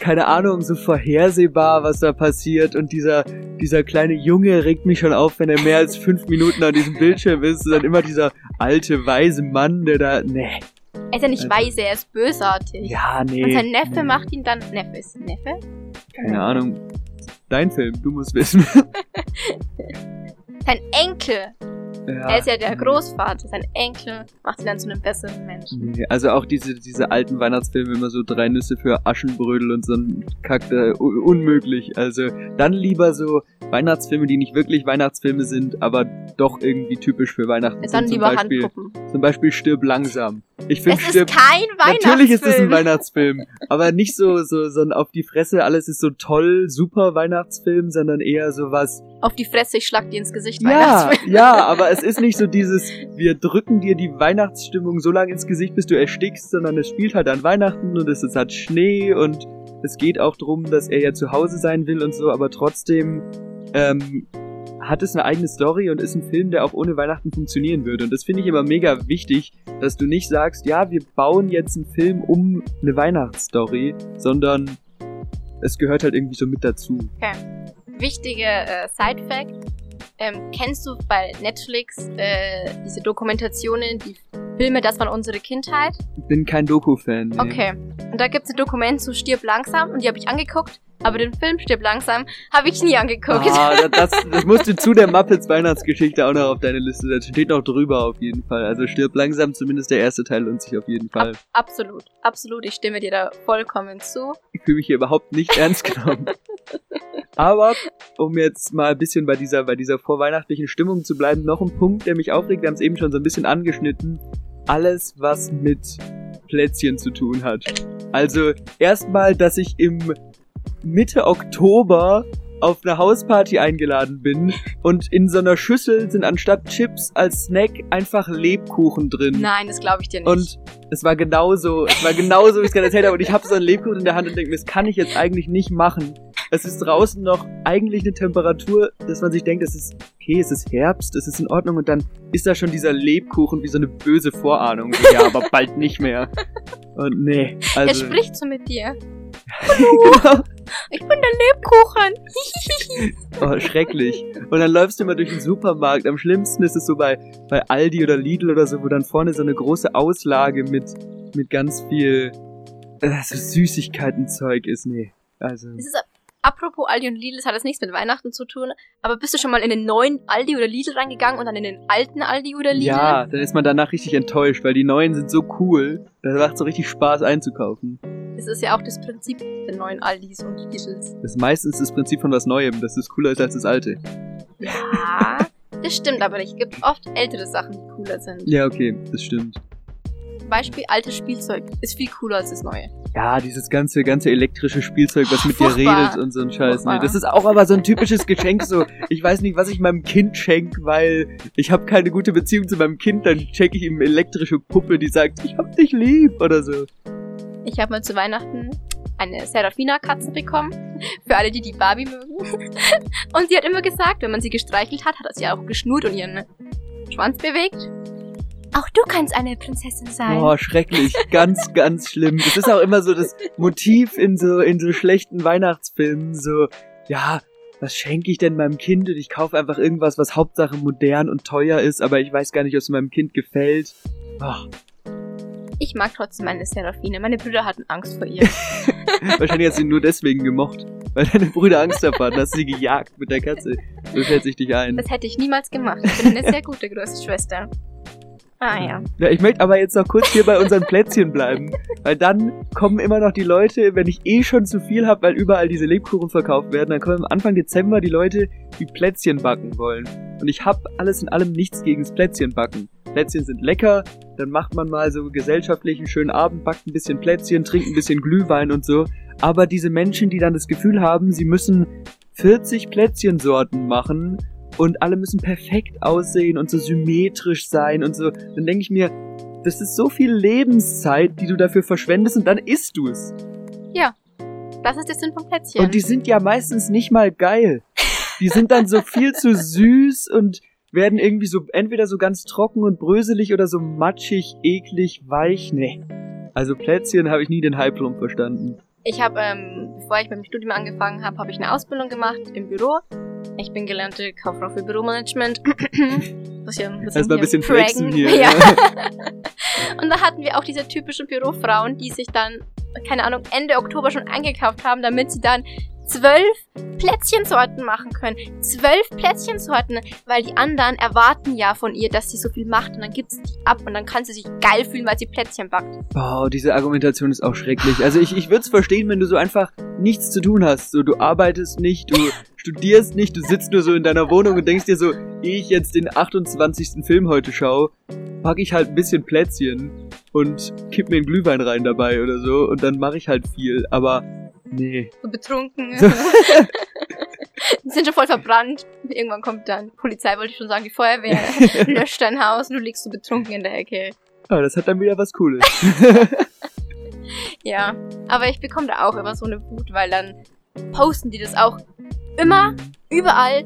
keine Ahnung, so vorhersehbar, was da passiert. Und dieser, dieser kleine Junge regt mich schon auf, wenn er mehr als fünf Minuten an diesem Bildschirm ist. Und dann immer dieser alte, weise Mann, der da, nee. Er ist ja nicht also, weise, er ist bösartig. Ja, nee. Und sein Neffe macht ihn dann. Neffe ist Neffe? Keine Ahnung. Dein Film, du musst wissen. [laughs] sein Enkel ja. Er ist ja der Großvater, sein Enkel macht ihn dann zu einem besseren Menschen. Nee, also auch diese, diese alten Weihnachtsfilme, immer so drei Nüsse für Aschenbrödel und so ein Kack, da, unmöglich. Also dann lieber so Weihnachtsfilme, die nicht wirklich Weihnachtsfilme sind, aber doch irgendwie typisch für Weihnachten dann sind. Lieber Beispiel, Handpuppen. zum Beispiel Stirb langsam. Ich finde Stirb. Ist kein Weihnachtsfilm. Natürlich ist es ein Weihnachtsfilm, aber nicht so so so ein auf die Fresse, alles ist so toll, super Weihnachtsfilm, sondern eher so was. Auf die Fresse, ich schlag dir ins Gesicht. Ja, ja, [laughs] aber es ist nicht so dieses, wir drücken dir die Weihnachtsstimmung so lange ins Gesicht, bis du erstickst, sondern es spielt halt an Weihnachten und es, es hat Schnee und es geht auch drum, dass er ja zu Hause sein will und so, aber trotzdem ähm, hat es eine eigene Story und ist ein Film, der auch ohne Weihnachten funktionieren würde. Und das finde ich immer mega wichtig, dass du nicht sagst, ja, wir bauen jetzt einen Film um eine Weihnachtsstory, sondern es gehört halt irgendwie so mit dazu. Okay. Wichtige äh, Side-Fact. Ähm, kennst du bei Netflix äh, diese Dokumentationen, die Filme, das war unsere Kindheit? Ich bin kein Doku-Fan. Nee. Okay. Und da gibt es ein Dokument zu Stirb langsam und die habe ich angeguckt. Aber den Film Stirb langsam habe ich nie angeguckt. Ah, [laughs] das, das musst du zu der Muppets Weihnachtsgeschichte auch noch auf deine Liste setzen. Steht noch drüber auf jeden Fall. Also Stirb langsam, zumindest der erste Teil lohnt sich auf jeden Fall. Ab, absolut, absolut. Ich stimme dir da vollkommen zu. Ich fühle mich hier überhaupt nicht ernst genommen. [laughs] Aber um jetzt mal ein bisschen bei dieser, bei dieser vorweihnachtlichen Stimmung zu bleiben, noch ein Punkt, der mich aufregt. Wir haben es eben schon so ein bisschen angeschnitten. Alles, was mit Plätzchen zu tun hat. Also erstmal, dass ich im Mitte Oktober auf eine Hausparty eingeladen bin und in so einer Schüssel sind anstatt Chips als Snack einfach Lebkuchen drin. Nein, das glaube ich dir nicht. Und es war genauso, es war genauso, wie ich es gerade erzählt habe. Und ich habe so einen Lebkuchen in der Hand und denke mir, das kann ich jetzt eigentlich nicht machen. Es ist draußen noch eigentlich eine Temperatur, dass man sich denkt, es ist okay, es ist Herbst, es ist in Ordnung und dann ist da schon dieser Lebkuchen wie so eine böse Vorahnung. So, ja, aber bald nicht mehr. [laughs] Und nee, also. er spricht so mit dir. Genau. [laughs] Ich bin der Lebkuchen. [laughs] Oh, schrecklich. Und dann läufst du immer durch den Supermarkt. Am schlimmsten ist es so bei, bei Aldi oder Lidl oder so, wo dann vorne so eine große Auslage mit, mit ganz viel äh, so Süßigkeiten-Zeug ist. Nee. Also. Ist, apropos Aldi und Lidl, das hat jetzt nichts mit Weihnachten zu tun, aber bist du schon mal in den neuen Aldi oder Lidl reingegangen und dann in den alten Aldi oder Lidl? Ja, dann ist man danach richtig enttäuscht, weil die neuen sind so cool. Da macht so richtig Spaß einzukaufen. Das ist ja auch das Prinzip der neuen Aldis und Lidls. Das ist meistens das Prinzip von was Neuem, dass es cooler ist als das alte. Ja, das stimmt aber nicht. Es gibt oft ältere Sachen, die cooler sind. Ja, okay, das stimmt. Beispiel altes Spielzeug ist viel cooler als das neue. Ja, dieses ganze, ganze elektrische Spielzeug, was mit Furchtbar. dir redet und so ein Scheiß. Nee, das ist auch aber so ein typisches Geschenk, so, ich weiß nicht, was ich meinem Kind schenk, weil ich habe keine gute Beziehung zu meinem Kind, dann schenke ich ihm eine elektrische Puppe, die sagt, ich hab dich lieb oder so. Ich habe mal zu Weihnachten eine Serafina-Katze bekommen. Für alle, die die Barbie mögen. [laughs] Und sie hat immer gesagt, wenn man sie gestreichelt hat, hat sie auch geschnurrt und ihren Schwanz bewegt. Auch du kannst eine Prinzessin sein. Boah, schrecklich. Ganz, ganz schlimm. Das ist auch immer so das Motiv in so, in so schlechten Weihnachtsfilmen. So, ja, was schenke ich denn meinem Kind? Und ich kaufe einfach irgendwas, was Hauptsache modern und teuer ist, aber ich weiß gar nicht, ob es meinem Kind gefällt. Boah, Ich mag trotzdem meine Serafine. Meine Brüder hatten Angst vor ihr. [laughs] wahrscheinlich du ihn nur deswegen gemocht. Weil deine Brüder Angst davor hatten, hast du sie gejagt mit der Katze. So schätze ich dich ein. Das hätte ich niemals gemacht. Ich bin eine sehr gute große Schwester. Ah ja. Ja, ich möchte aber jetzt noch kurz hier bei unseren Plätzchen bleiben. Weil dann kommen immer noch die Leute, wenn ich eh schon zu viel habe, weil überall diese Lebkuchen verkauft werden, dann kommen Anfang Dezember die Leute, die Plätzchen backen wollen. Und ich habe alles in allem nichts gegen das Plätzchen backen. Plätzchen sind lecker, dann macht man mal so gesellschaftlich einen schönen Abend, backt ein bisschen Plätzchen, trinkt ein bisschen Glühwein und so. Aber diese Menschen, die dann das Gefühl haben, sie müssen 40 Plätzchensorten machen und alle müssen perfekt aussehen und so symmetrisch sein und so, dann denke ich mir, das ist so viel Lebenszeit, die du dafür verschwendest und dann isst du es. Das ist der Sinn vom Plätzchen. Und die sind ja meistens nicht mal geil. Die sind dann so viel zu süß und werden irgendwie so entweder so ganz trocken und bröselig oder so matschig, eklig, weich. Nee. Also Plätzchen habe ich nie den Hype drum verstanden. Ich habe, ähm, bevor ich mit dem Studium angefangen habe, habe ich eine Ausbildung gemacht im Büro. Ich bin gelernte Kauffrau für Büromanagement. [laughs] bisschen, bisschen Erstmal ein bisschen flexen hier. [laughs] Ja. [laughs] Und da hatten wir auch diese typischen Bürofrauen, die sich dann, keine Ahnung, Ende Oktober schon eingekauft haben, damit sie dann zwölf Plätzchensorten machen können. Zwölf Plätzchensorten, weil die anderen erwarten ja von ihr, dass sie so viel macht und dann gibt sie die ab und dann kann sie sich geil fühlen, weil sie Plätzchen backt. Boah, diese Argumentation ist auch schrecklich. Also ich, ich würde es verstehen, wenn du so einfach nichts zu tun hast. So, du arbeitest nicht, du studierst nicht, du sitzt nur so in deiner Wohnung und denkst dir so, ehe ich jetzt den 28. Film heute schaue, packe ich halt ein bisschen Plätzchen und kipp mir einen Glühwein rein dabei oder so und dann mache ich halt viel. Aber nee. So betrunken. [laughs] die sind schon voll verbrannt. Irgendwann kommt dann Polizei, wollte ich schon sagen, die Feuerwehr [laughs] löscht dein Haus und du liegst so betrunken in der Ecke. Aber das hat dann wieder was Cooles. [laughs] Ja, aber ich bekomme da auch immer so eine Wut, weil dann posten die das auch immer, überall.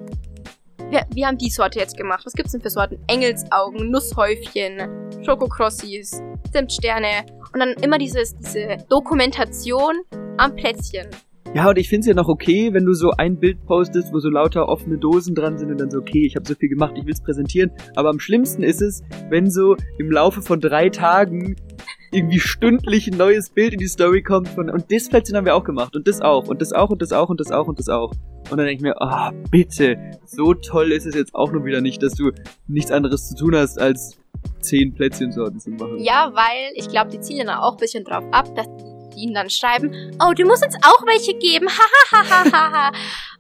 wir, wir haben die Sorte jetzt gemacht. Was gibt's denn für Sorten? Engelsaugen, Nusshäufchen, Schokokrossis, Zimtsterne. Und dann immer dieses, diese Dokumentation am Plätzchen. Ja, und ich find's ja noch okay, wenn du so ein Bild postest, wo so lauter offene Dosen dran sind und dann so, okay, ich habe so viel gemacht, ich will's präsentieren. Aber am schlimmsten ist es, wenn so im Laufe von drei Tagen irgendwie stündlich ein neues Bild in die Story kommt von, und das Plätzchen haben wir auch gemacht und das auch und das auch und das auch und das auch und das auch. Und dann denke ich mir, ah, oh, bitte, so toll ist es jetzt auch nur wieder nicht, dass du nichts anderes zu tun hast, als zehn Plätzchensorten zu machen. Ja, weil ich glaube, die zielen auch ein bisschen drauf ab, dass die ihnen dann schreiben, oh, du musst uns auch welche geben, [laughs] hahaha.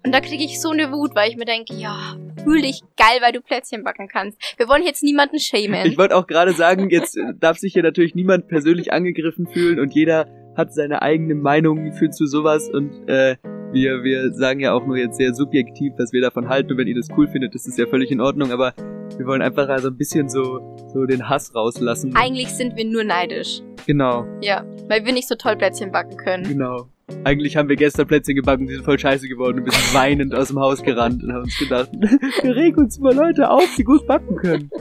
Und da kriege ich so eine Wut, weil ich mir denke, ja, fühl dich geil, weil du Plätzchen backen kannst. Wir wollen jetzt niemanden schämen. Ich wollte auch gerade sagen, jetzt darf sich hier natürlich niemand persönlich angegriffen fühlen und jeder hat seine eigene Meinung für zu sowas und äh, wir, wir sagen ja auch nur jetzt sehr subjektiv, was wir davon halten und wenn ihr das cool findet, ist das ja völlig in Ordnung, aber wir wollen einfach also ein bisschen so, so den Hass rauslassen. Eigentlich sind wir nur neidisch. Genau. Ja, weil wir nicht so toll Plätzchen backen können. Genau. Eigentlich haben wir gestern Plätzchen gebacken, die sind voll scheiße geworden und wir sind weinend aus dem Haus gerannt und haben uns gedacht, [laughs] wir regen uns mal Leute auf, die gut backen können. [laughs]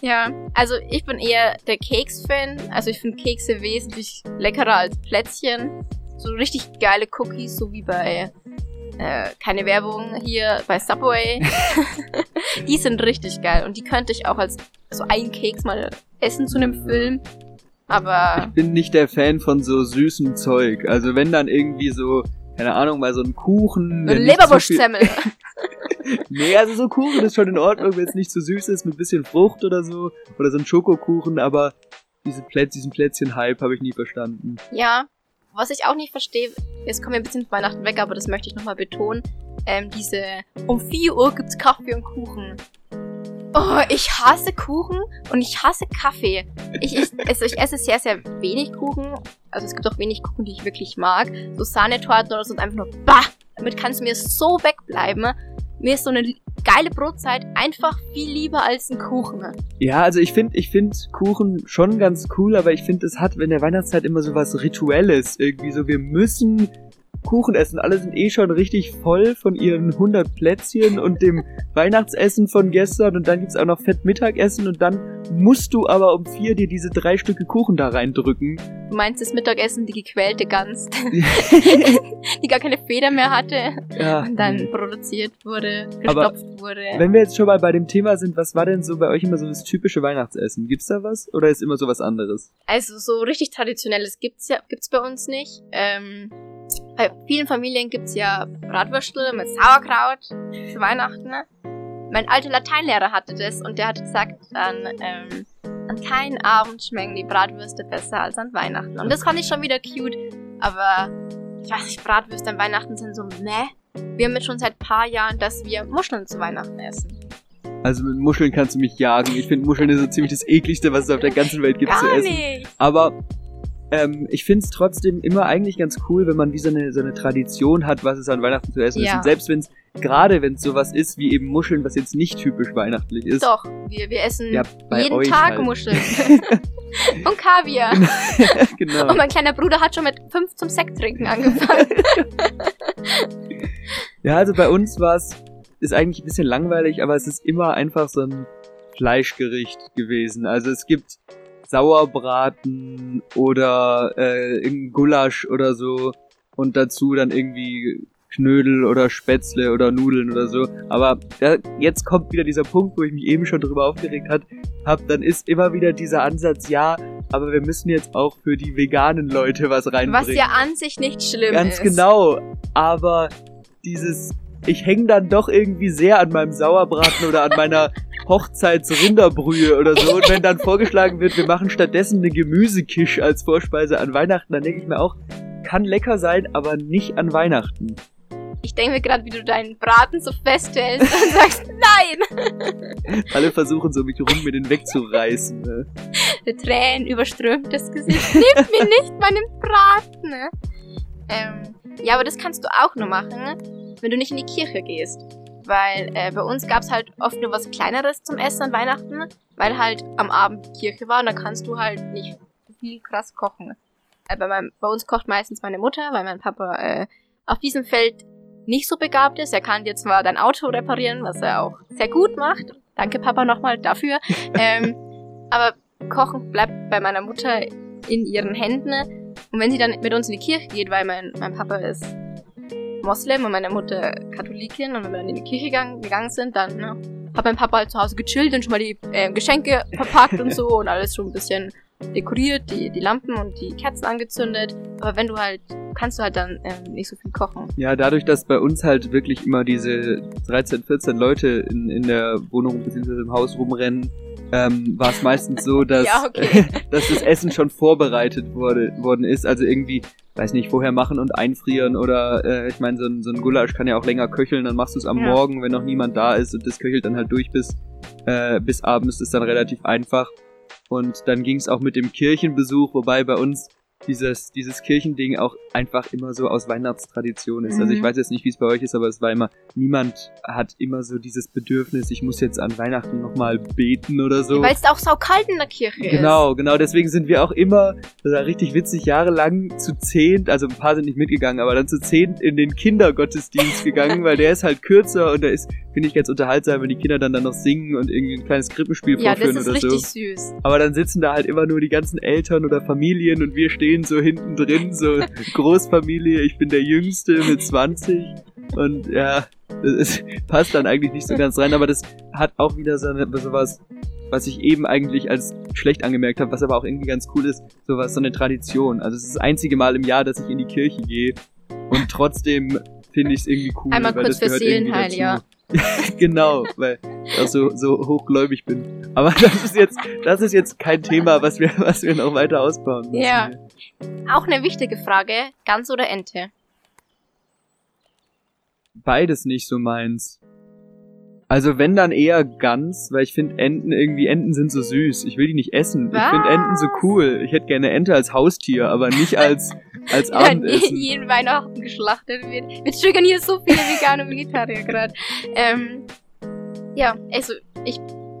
Ja, also ich bin eher der Keks-Fan. Also ich finde Kekse wesentlich leckerer als Plätzchen. So richtig geile Cookies, so wie bei äh, keine Werbung hier bei Subway. [laughs] die sind richtig geil und die könnte ich auch als so einen Keks mal essen zu einem Film. Aber. Ich bin nicht der Fan von so süßem Zeug. Also wenn dann irgendwie so, keine Ahnung, mal so ein Kuchen. Ein Leberwurstsemmel. [laughs] nee, also so Kuchen ist schon in Ordnung, wenn es nicht zu so süß ist, mit bisschen Frucht oder so. Oder so ein Schokokuchen, aber diese Plätz, diesen Plätzchen-Hype habe ich nie verstanden. Ja, was ich auch nicht verstehe, jetzt kommen wir ein bisschen Weihnachten weg, aber das möchte ich nochmal betonen. Ähm, diese, um 4 Uhr gibt's Kaffee und Kuchen. Oh, ich hasse Kuchen und ich hasse Kaffee. Ich, ich, [laughs] also ich esse sehr, sehr wenig Kuchen. Also es gibt auch wenig Kuchen, die ich wirklich mag. So Sahnetorten oder so und einfach nur bah! Damit kannst du mir so wegbleiben. Mir ist so eine geile Brotzeit einfach viel lieber als ein Kuchen. Ja, also ich finde ich find Kuchen schon ganz cool, aber ich finde, es hat in der Weihnachtszeit immer so was Rituelles. Irgendwie so, wir müssen Kuchen essen. Alle sind eh schon richtig voll von ihren 100 Plätzchen und dem Weihnachtsessen von gestern und dann gibt's auch noch Fett Mittagessen und dann musst du aber um vier dir diese drei Stücke Kuchen da reindrücken. Du meinst das Mittagessen, die gequälte Gans, [laughs] die gar keine Feder mehr hatte ja. und dann produziert wurde, gestopft aber wurde. Wenn wir jetzt schon mal bei dem Thema sind, was war denn so bei euch immer so das typische Weihnachtsessen? Gibt's da was oder ist immer so was anderes? Also so richtig traditionelles gibt's ja gibt's bei uns nicht. Ähm, bei vielen Familien gibt's ja Bratwürstel mit Sauerkraut zu Weihnachten. Mein alter Lateinlehrer hatte das und der hat gesagt, dann ähm, an keinen Abend schmecken die Bratwürste besser als an Weihnachten. Und das fand ich schon wieder cute, aber ich weiß nicht, Bratwürste an Weihnachten sind so meh. Wir haben jetzt schon seit paar Jahren, dass wir Muscheln zu Weihnachten essen. Also mit Muscheln kannst du mich jagen. Ich finde Muscheln ist so ziemlich das ekligste, was es auf der ganzen Welt gibt Gar zu essen. Nicht. Aber ähm, ich finde es trotzdem immer eigentlich ganz cool, wenn man wie so eine, so eine Tradition hat, was es an Weihnachten zu essen Ja. ist. Und selbst wenn es, gerade wenn es sowas ist wie eben Muscheln, was jetzt nicht typisch weihnachtlich ist. Doch, wir, wir essen Ja, jeden Tag halt. Muscheln. [laughs] und Kaviar. genau. Und mein kleiner Bruder hat schon mit fünf zum Sekt trinken angefangen. [laughs] Ja, also bei uns war es, ist eigentlich ein bisschen langweilig, aber es ist immer einfach so ein Fleischgericht gewesen. Also es gibt Sauerbraten oder äh, irgendein Gulasch oder so und dazu dann irgendwie Knödel oder Spätzle oder Nudeln oder so. Aber da, jetzt kommt wieder dieser Punkt, wo ich mich eben schon drüber aufgeregt hat, hab, dann ist immer wieder dieser Ansatz, ja, aber wir müssen jetzt auch für die veganen Leute was reinbringen. Was ja an sich nicht schlimm Ganz ist. genau. Aber dieses, ich hänge dann doch irgendwie sehr an meinem Sauerbraten oder an meiner Hochzeitsrinderbrühe oder so. Und wenn dann vorgeschlagen wird, wir machen stattdessen eine Gemüsekisch als Vorspeise an Weihnachten, dann denke ich mir auch, kann lecker sein, aber nicht an Weihnachten. Ich denke mir gerade, wie du deinen Braten so festhältst und [laughs] sagst, nein! [laughs] Alle versuchen so mich rum, mir den wegzureißen. Ne? Tränen überströmt das Gesicht. Nimm mir nicht meinen Braten! Ne? Ähm, ja, aber das kannst du auch nur machen, wenn du nicht in die Kirche gehst. Weil äh, bei uns gab's halt oft nur was Kleineres zum Essen an Weihnachten, weil halt am Abend die Kirche war und da kannst du halt nicht viel krass kochen. Äh, bei, meinem, bei uns kocht meistens meine Mutter, weil mein Papa äh, auf diesem Feld nicht so begabt ist. Er kann dir zwar dein Auto reparieren, was er auch sehr gut macht. Danke Papa nochmal dafür. [laughs] ähm, aber Kochen bleibt bei meiner Mutter in ihren Händen. Und wenn sie dann mit uns in die Kirche geht, weil mein, mein Papa ist Moslem und meine Mutter Katholikin und wenn wir dann in die Kirche gegangen, gegangen sind, dann ne, hat mein Papa halt zu Hause gechillt und schon mal die äh, Geschenke verpackt und so [laughs] und alles schon ein bisschen dekoriert, die, die Lampen und die Kerzen angezündet. Aber wenn du halt, kannst du halt dann ähm, nicht so viel kochen. Ja, dadurch, dass bei uns halt wirklich immer diese 13, 14 Leute in, in der Wohnung bzw. im Haus rumrennen, ähm, war es meistens so, dass, [laughs] Ja, okay. [laughs] dass das Essen schon vorbereitet wurde, worden ist. Also irgendwie, weiß nicht, vorher machen und einfrieren oder äh, ich meine, so ein, so ein Gulasch kann ja auch länger köcheln, dann machst du es am Ja. Morgen, wenn noch niemand da ist und das köchelt dann halt durch bis, äh, bis abends, ist dann relativ einfach. Und dann ging es auch mit dem Kirchenbesuch, wobei bei uns dieses, dieses Kirchending auch einfach immer so aus Weihnachtstradition ist. Also ich Mhm. weiß jetzt nicht, wie es bei euch ist, aber es war immer, niemand hat immer so dieses Bedürfnis, ich muss jetzt an Weihnachten nochmal beten oder so. Weil es auch saukalt in der Kirche ist. Genau, genau. Deswegen sind wir auch immer, das war richtig witzig, jahrelang zu zehnt, also ein paar sind nicht mitgegangen, aber dann zu zehnt in den Kindergottesdienst gegangen, weil der ist halt kürzer und der ist, finde ich, ganz unterhaltsam, wenn die Kinder dann, dann noch singen und irgendwie ein kleines Krippenspiel Ja, das vorführen ist oder richtig so. süß. Aber dann sitzen da halt immer nur die ganzen Eltern oder Familien und wir stehen so hinten drin, so [laughs] Großfamilie, ich bin der Jüngste mit 20 und ja, das ist, passt dann eigentlich nicht so ganz rein, aber das hat auch wieder so, so was, was ich eben eigentlich als schlecht angemerkt habe, was aber auch irgendwie ganz cool ist, sowas, so eine Tradition. Also es ist das einzige Mal im Jahr, dass ich in die Kirche gehe und trotzdem finde ich es irgendwie cool. Einmal weil kurz das für Seelenheil, ja. [laughs] genau, weil ich auch so, so hochgläubig bin. Aber [laughs] das ist jetzt, das ist jetzt kein Thema, was wir, was wir noch weiter ausbauen müssen. Ja. Auch eine wichtige Frage, Gans oder Ente? Beides nicht so meins. Also wenn dann eher Gans, weil ich finde Enten irgendwie, Enten sind so süß. Ich will die nicht essen. Ich finde Enten so Was? cool. Ich hätte gerne Ente als Haustier, aber nicht als, [laughs] als Abendessen. jeden Weihnachten geschlachtet wird. Wir triggern hier so viele Veganer und Vegetarier gerade. Ähm, ja, also ich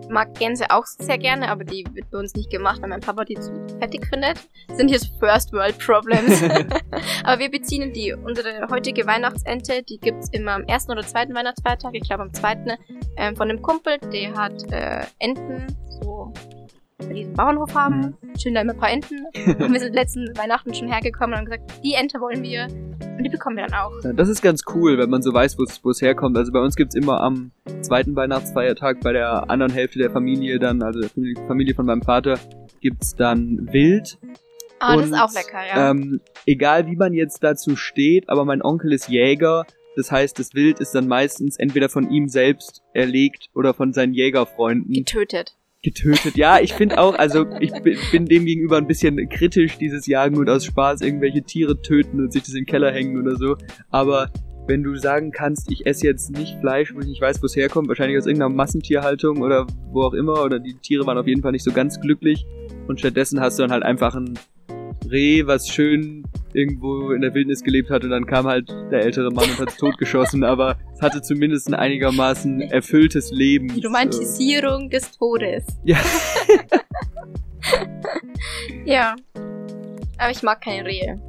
mag Gänse auch sehr gerne, aber die wird bei uns nicht gemacht, weil mein Papa die zu fettig findet. Das sind hier so First World Problems. [laughs] aber wir beziehen die, unsere heutige Weihnachtsente, die gibt's immer am ersten oder zweiten Weihnachtsfeiertag, ich glaube am zweiten, ähm, von einem Kumpel, der hat äh, Enten, so bei diesem Bauernhof haben, schön da immer ein paar Enten. [laughs] Und wir sind letzten Weihnachten schon hergekommen und haben gesagt, die Ente wollen wir. Und die bekommen wir dann auch. Ja, Das ist ganz cool, wenn man so weiß, wo es herkommt. Also bei uns gibt's immer am zweiten Weihnachtsfeiertag bei der anderen Hälfte der Familie dann, also der Familie- von meinem Vater, gibt's dann Wild. Ah, das Und, ist auch lecker, ja. Ähm, egal wie man jetzt dazu steht, aber mein Onkel ist Jäger. Das heißt, das Wild ist dann meistens entweder von ihm selbst erlegt oder von seinen Jägerfreunden Getötet. Getötet. Ja, ich finde auch, also ich bin, dem gegenüber ein bisschen kritisch, dieses Jagen und aus Spaß irgendwelche Tiere töten und sich das in den Keller hängen oder so. Aber wenn du sagen kannst, ich esse jetzt nicht Fleisch, wo ich nicht weiß, wo es herkommt, wahrscheinlich aus irgendeiner Massentierhaltung oder wo auch immer, oder die Tiere waren auf jeden Fall nicht so ganz glücklich und stattdessen hast du dann halt einfach ein Reh, was schön irgendwo in der Wildnis gelebt hat und dann kam halt der ältere Mann und hat es [laughs] totgeschossen, aber es hatte zumindest ein einigermaßen erfülltes Leben. Die Romantisierung des Todes. Ja. [laughs] Ja. Aber ich mag keine Rehe.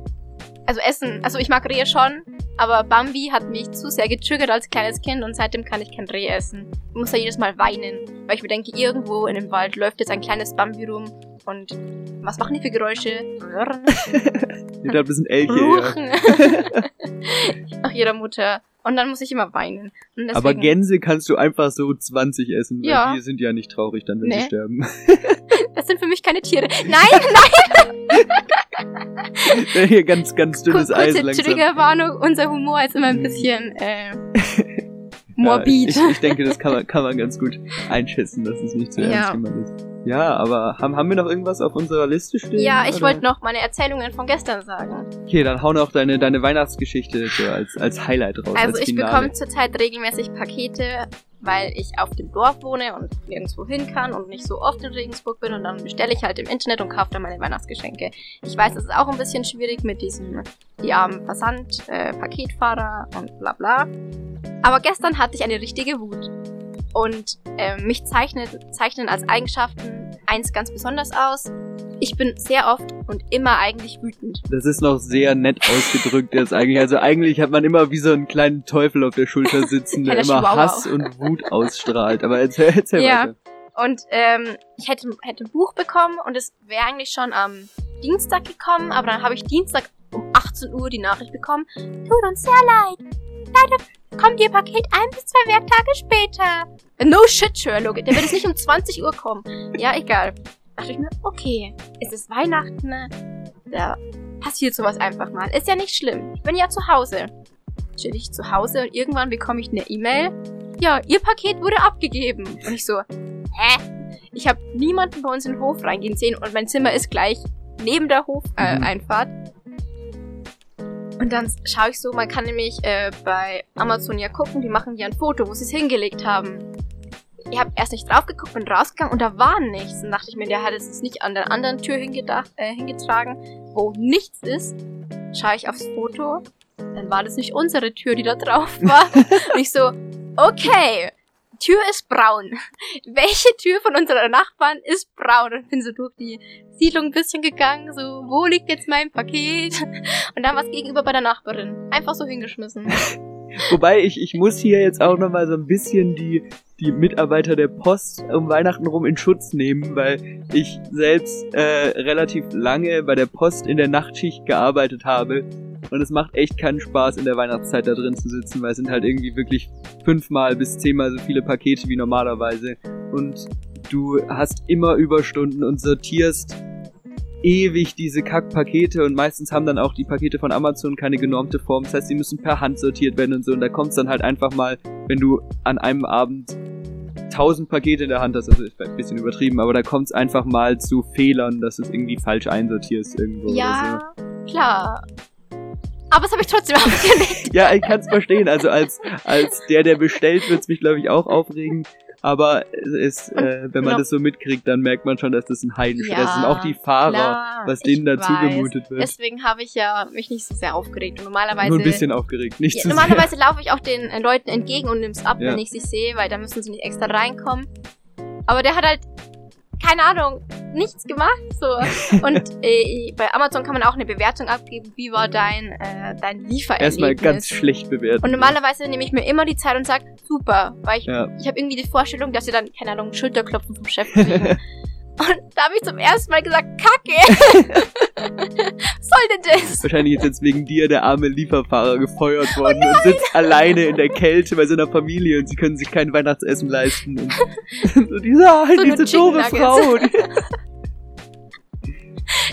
Also Essen, also ich mag Rehe schon, aber Bambi hat mich zu sehr getriggert als kleines Kind und seitdem kann ich kein Reh essen. Ich muss da jedes Mal weinen, weil ich mir denke, irgendwo in dem Wald läuft jetzt ein kleines Bambi rum und was machen die für Geräusche? [laughs] Ihr habt ein bisschen Elche, ja. Ruchen. Nach [laughs] ihrer Mutter. Und dann muss ich immer weinen. Deswegen, Aber Gänse kannst du einfach so 20 essen, weil Ja. die sind ja nicht traurig dann, wenn Nee. sie sterben. [laughs] das sind für mich keine Tiere. Nein, Hier ganz, ganz dünnes Kur- Eis langsam. Triggerwarnung, unser Humor ist immer ein bisschen äh, morbid. Ja, ich, ich denke, das kann man, kann man ganz gut einschätzen, dass es nicht zu Ja. ernst gemeint ist. Ja, aber haben, haben wir noch irgendwas auf unserer Liste stehen? Ja, ich wollte noch meine Erzählungen von gestern sagen. Okay, dann hau noch deine, deine Weihnachtsgeschichte so als, als Highlight raus. Also als ich bekomme zurzeit regelmäßig Pakete, weil ich auf dem Dorf wohne und nirgendwo hin kann und nicht so oft in Regensburg bin und dann bestelle ich halt im Internet und kaufe dann meine Weihnachtsgeschenke. Ich weiß, das ist auch ein bisschen schwierig mit diesem, die armen Versand, äh, Paketfahrer und bla bla. Aber gestern hatte ich eine richtige Wut. Und ähm, mich zeichnet, zeichnen als Eigenschaften eins ganz besonders aus. ich bin sehr oft und immer eigentlich wütend. Das ist noch sehr nett ausgedrückt jetzt eigentlich. Also eigentlich hat man immer wie so einen kleinen Teufel auf der Schulter sitzen, [laughs] der immer Chihuahua. Hass und Wut ausstrahlt. Aber erzähl, erzähl Ja. weiter. Und ähm, ich hätte, hätte ein Buch bekommen und es wäre eigentlich schon am Dienstag gekommen, aber dann habe ich Dienstag um 18 Uhr die Nachricht bekommen. Tut uns sehr leid. Leider kommt Ihr Paket ein bis zwei Werktage später. No shit, Sherlock. Der wird jetzt nicht um [laughs] 20 Uhr kommen. Ja, egal. Dachte ich mir, okay, es ist Weihnachten, ne? da passiert sowas einfach mal. Ist ja nicht schlimm. Ich bin ja zu Hause. Chill ich zu Hause und irgendwann bekomme ich eine E-Mail. Ja, Ihr Paket wurde abgegeben. Und ich so, hä? Ich habe niemanden bei uns in den Hof reingehen sehen und mein Zimmer ist gleich neben der Hofeinfahrt. Äh, Mhm. Und dann schaue ich so, man kann nämlich äh, bei Amazon ja gucken, die machen ja ein Foto, wo sie es hingelegt haben. Ich habe erst nicht drauf geguckt, bin rausgegangen und da war nichts. Dann dachte ich mir, der hat es jetzt nicht an der anderen Tür hingedacht, äh, hingetragen, wo nichts ist. Schaue ich aufs Foto, dann war das nicht unsere Tür, die da drauf war. [laughs] und ich so, okay, Tür ist braun. [laughs] Welche Tür von unseren Nachbarn ist braun? Und bin so durch die Siedlung ein bisschen gegangen, so, wo liegt jetzt mein Paket? [laughs] Und dann war es gegenüber bei der Nachbarin. Einfach so hingeschmissen. [laughs] Wobei ich, ich muss hier jetzt auch nochmal so ein bisschen die, die Mitarbeiter der Post um Weihnachten rum in Schutz nehmen, weil ich selbst äh, relativ lange bei der Post in der Nachtschicht gearbeitet habe. Und es macht echt keinen Spaß, in der Weihnachtszeit da drin zu sitzen, weil es sind halt irgendwie wirklich fünfmal bis zehnmal so viele Pakete wie normalerweise. Und du hast immer Überstunden und sortierst ewig diese Kackpakete und meistens haben dann auch die Pakete von Amazon keine genormte Form. Das heißt, die müssen per Hand sortiert werden und so. Und da kommt es dann halt einfach mal, wenn du an einem Abend tausend Pakete in der Hand hast, also ist ein bisschen übertrieben, aber da kommt es einfach mal zu Fehlern, dass du es irgendwie falsch einsortierst irgendwo oder Ja, klar. Aber das habe ich trotzdem aufgelegt. [laughs] so. Ja, ich kann es verstehen. Also als, als der, der bestellt, wird es mich, glaube ich, auch aufregen. Aber es, äh, wenn man Genau. das so mitkriegt, dann merkt man schon, dass das ein Heidenstress Ja, ist. Und auch die Fahrer, Klar, was denen da weiß. zugemutet wird. Deswegen habe ich ja mich nicht so sehr aufgeregt. Und normalerweise, Nur ein bisschen aufgeregt, nicht ja, zu normalerweise laufe ich auch den äh, Leuten entgegen und nimm's ab, Ja. wenn ich sie sehe, weil da müssen sie nicht extra reinkommen. Aber der hat halt, keine Ahnung, nichts gemacht. So. [laughs] Und äh, bei Amazon kann man auch eine Bewertung abgeben, wie war dein, äh, dein Liefererlebnis. Erstmal ganz schlecht bewerten. Und normalerweise nehme ich mir immer die Zeit und sage, super, weil ich, Ja. ich habe irgendwie die Vorstellung, dass sie dann, keine Ahnung, Schulterklopfen vom Chef [laughs] kriegen. Und da habe ich zum ersten Mal gesagt, Kacke! [laughs] Was soll denn das? Wahrscheinlich ist jetzt wegen dir der arme Lieferfahrer gefeuert worden und sitzt alleine in der Kälte bei seiner Familie und sie können sich kein Weihnachtsessen leisten. Und so diese, So nur diese doofe. Frau.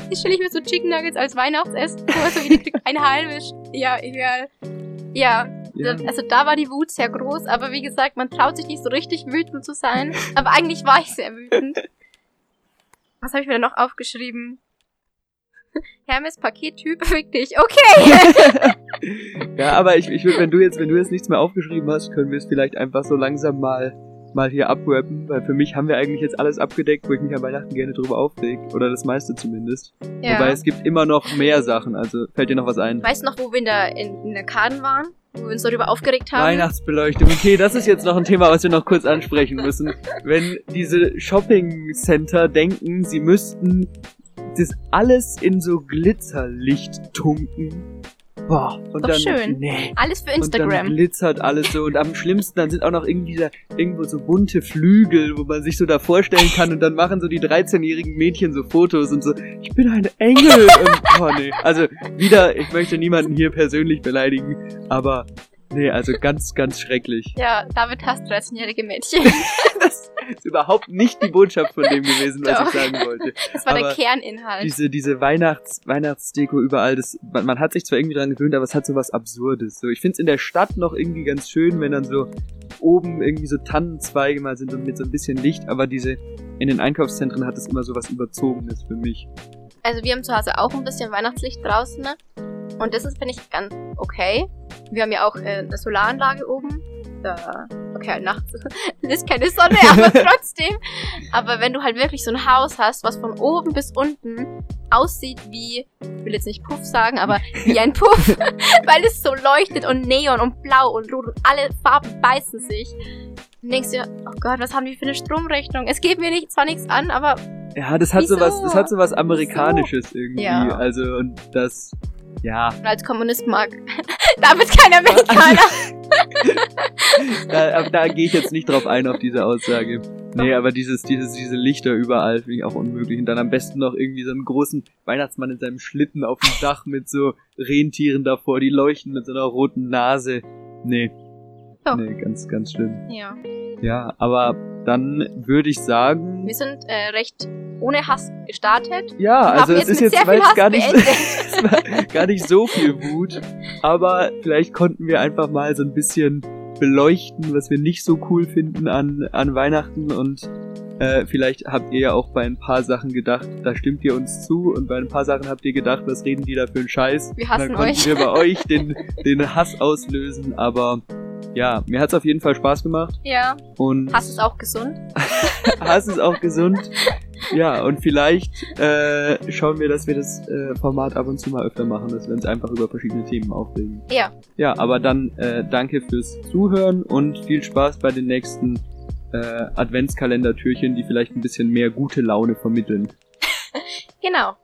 Jetzt stelle ich mir so Chicken Nuggets als Weihnachtsessen vor, so jeder kriegt ein halbes. Ja, egal. Ja, Ja. also da war die Wut sehr groß, aber wie gesagt, man traut sich nicht so richtig wütend zu sein. Aber eigentlich war ich sehr wütend. Was habe ich mir denn noch aufgeschrieben? [laughs] Hermes Pakettyp, [laughs] fick dich. Okay. [laughs] Ja, aber ich, ich würde, wenn du jetzt, wenn du jetzt nichts mehr aufgeschrieben hast, können wir es vielleicht einfach so langsam mal, mal hier abwrappen, weil für mich haben wir eigentlich jetzt alles abgedeckt, wo ich mich an Weihnachten gerne drüber aufreg. Oder das meiste zumindest. Wobei ja. es gibt immer noch mehr Sachen, also fällt dir noch was ein? Weißt du noch, wo wir in der, in, in der Kaden waren? Wo wir uns darüber aufgeregt haben? Weihnachtsbeleuchtung. Okay, das ist jetzt noch ein Thema, was wir noch kurz ansprechen müssen. Wenn diese Shopping Center denken, sie müssten das alles in so Glitzerlicht tunken. Boah, und Doch dann schön. nee. Alles für Und dann Instagram. glitzert alles so. Und am schlimmsten, dann sind auch noch irgendwie da, irgendwo so bunte Flügel, wo man sich so da vorstellen kann. Und dann machen so die 13-jährigen Mädchen so Fotos und so, ich bin ein Engel. und, oh nee. Also wieder, ich möchte niemanden hier persönlich beleidigen, aber nee, also ganz, ganz schrecklich. Ja, David hasst 13-jährige Mädchen. [laughs] Das ist überhaupt nicht die Botschaft von dem gewesen, was Doch. ich sagen wollte. Das war Aber der Kerninhalt. Diese, diese Weihnachts, Weihnachtsdeko überall, das, man, man hat sich zwar irgendwie dran gewöhnt, aber es hat so was Absurdes. So, ich find's in der Stadt noch irgendwie ganz schön, wenn dann so oben irgendwie so Tannenzweige mal sind und mit so ein bisschen Licht, aber diese, in den Einkaufszentren hat es immer so was Überzogenes für mich. Also wir haben zu Hause auch ein bisschen Weihnachtslicht draußen. Ne? Und das ist, finde ich, ganz okay. Wir haben ja auch äh, eine Solaranlage oben. Da, okay, halt nachts [laughs] ist keine Sonne, [laughs] aber trotzdem. Aber wenn du halt wirklich so ein Haus hast, was von oben bis unten aussieht wie, ich will jetzt nicht Puff sagen, aber wie ein Puff, [laughs] weil es so leuchtet und Neon und Blau und Rot und alle Farben beißen sich. Und denkst dir, oh Gott, was haben die für eine Stromrechnung? Es geht mir nicht, zwar nichts an, aber Ja, das hat Wieso? sowas, das hat sowas Amerikanisches irgendwie. Ja. Also und das, ja, und als Kommunist mag [laughs] David kein Amerikaner. [laughs] da, da gehe ich jetzt nicht drauf ein auf diese Aussage. Nee, aber dieses, dieses, diese Lichter überall finde ich auch unmöglich. Und dann am besten noch irgendwie so einen großen Weihnachtsmann in seinem Schlitten auf dem Dach mit so Rentieren davor, die leuchten mit so einer roten Nase. Nee. Ja. Nee, ganz, ganz schlimm. ja. Ja, aber dann würde ich sagen. Wir sind äh, recht ohne Hass gestartet. Ja, also es ist jetzt war gar nicht, [laughs] gar nicht so viel Wut, aber vielleicht konnten wir einfach mal so ein bisschen beleuchten, was wir nicht so cool finden an, an Weihnachten und äh, vielleicht habt ihr ja auch bei ein paar Sachen gedacht, da stimmt ihr uns zu und bei ein paar Sachen habt ihr gedacht, was reden die da für einen Scheiß. Wir hassen und dann konnten euch. wir bei euch den, den Hass auslösen, aber ja, mir hat's auf jeden Fall Spaß gemacht Ja. und Hass ist auch gesund. [laughs] Hass ist auch gesund. Ja, und vielleicht äh, schauen wir, dass wir das äh, Format ab und zu mal öfter machen, dass wir uns einfach über verschiedene Themen aufregen. Ja. Ja, aber dann äh, danke fürs Zuhören und viel Spaß bei den nächsten äh, Adventskalender-Türchen, die vielleicht ein bisschen mehr gute Laune vermitteln. [laughs] Genau.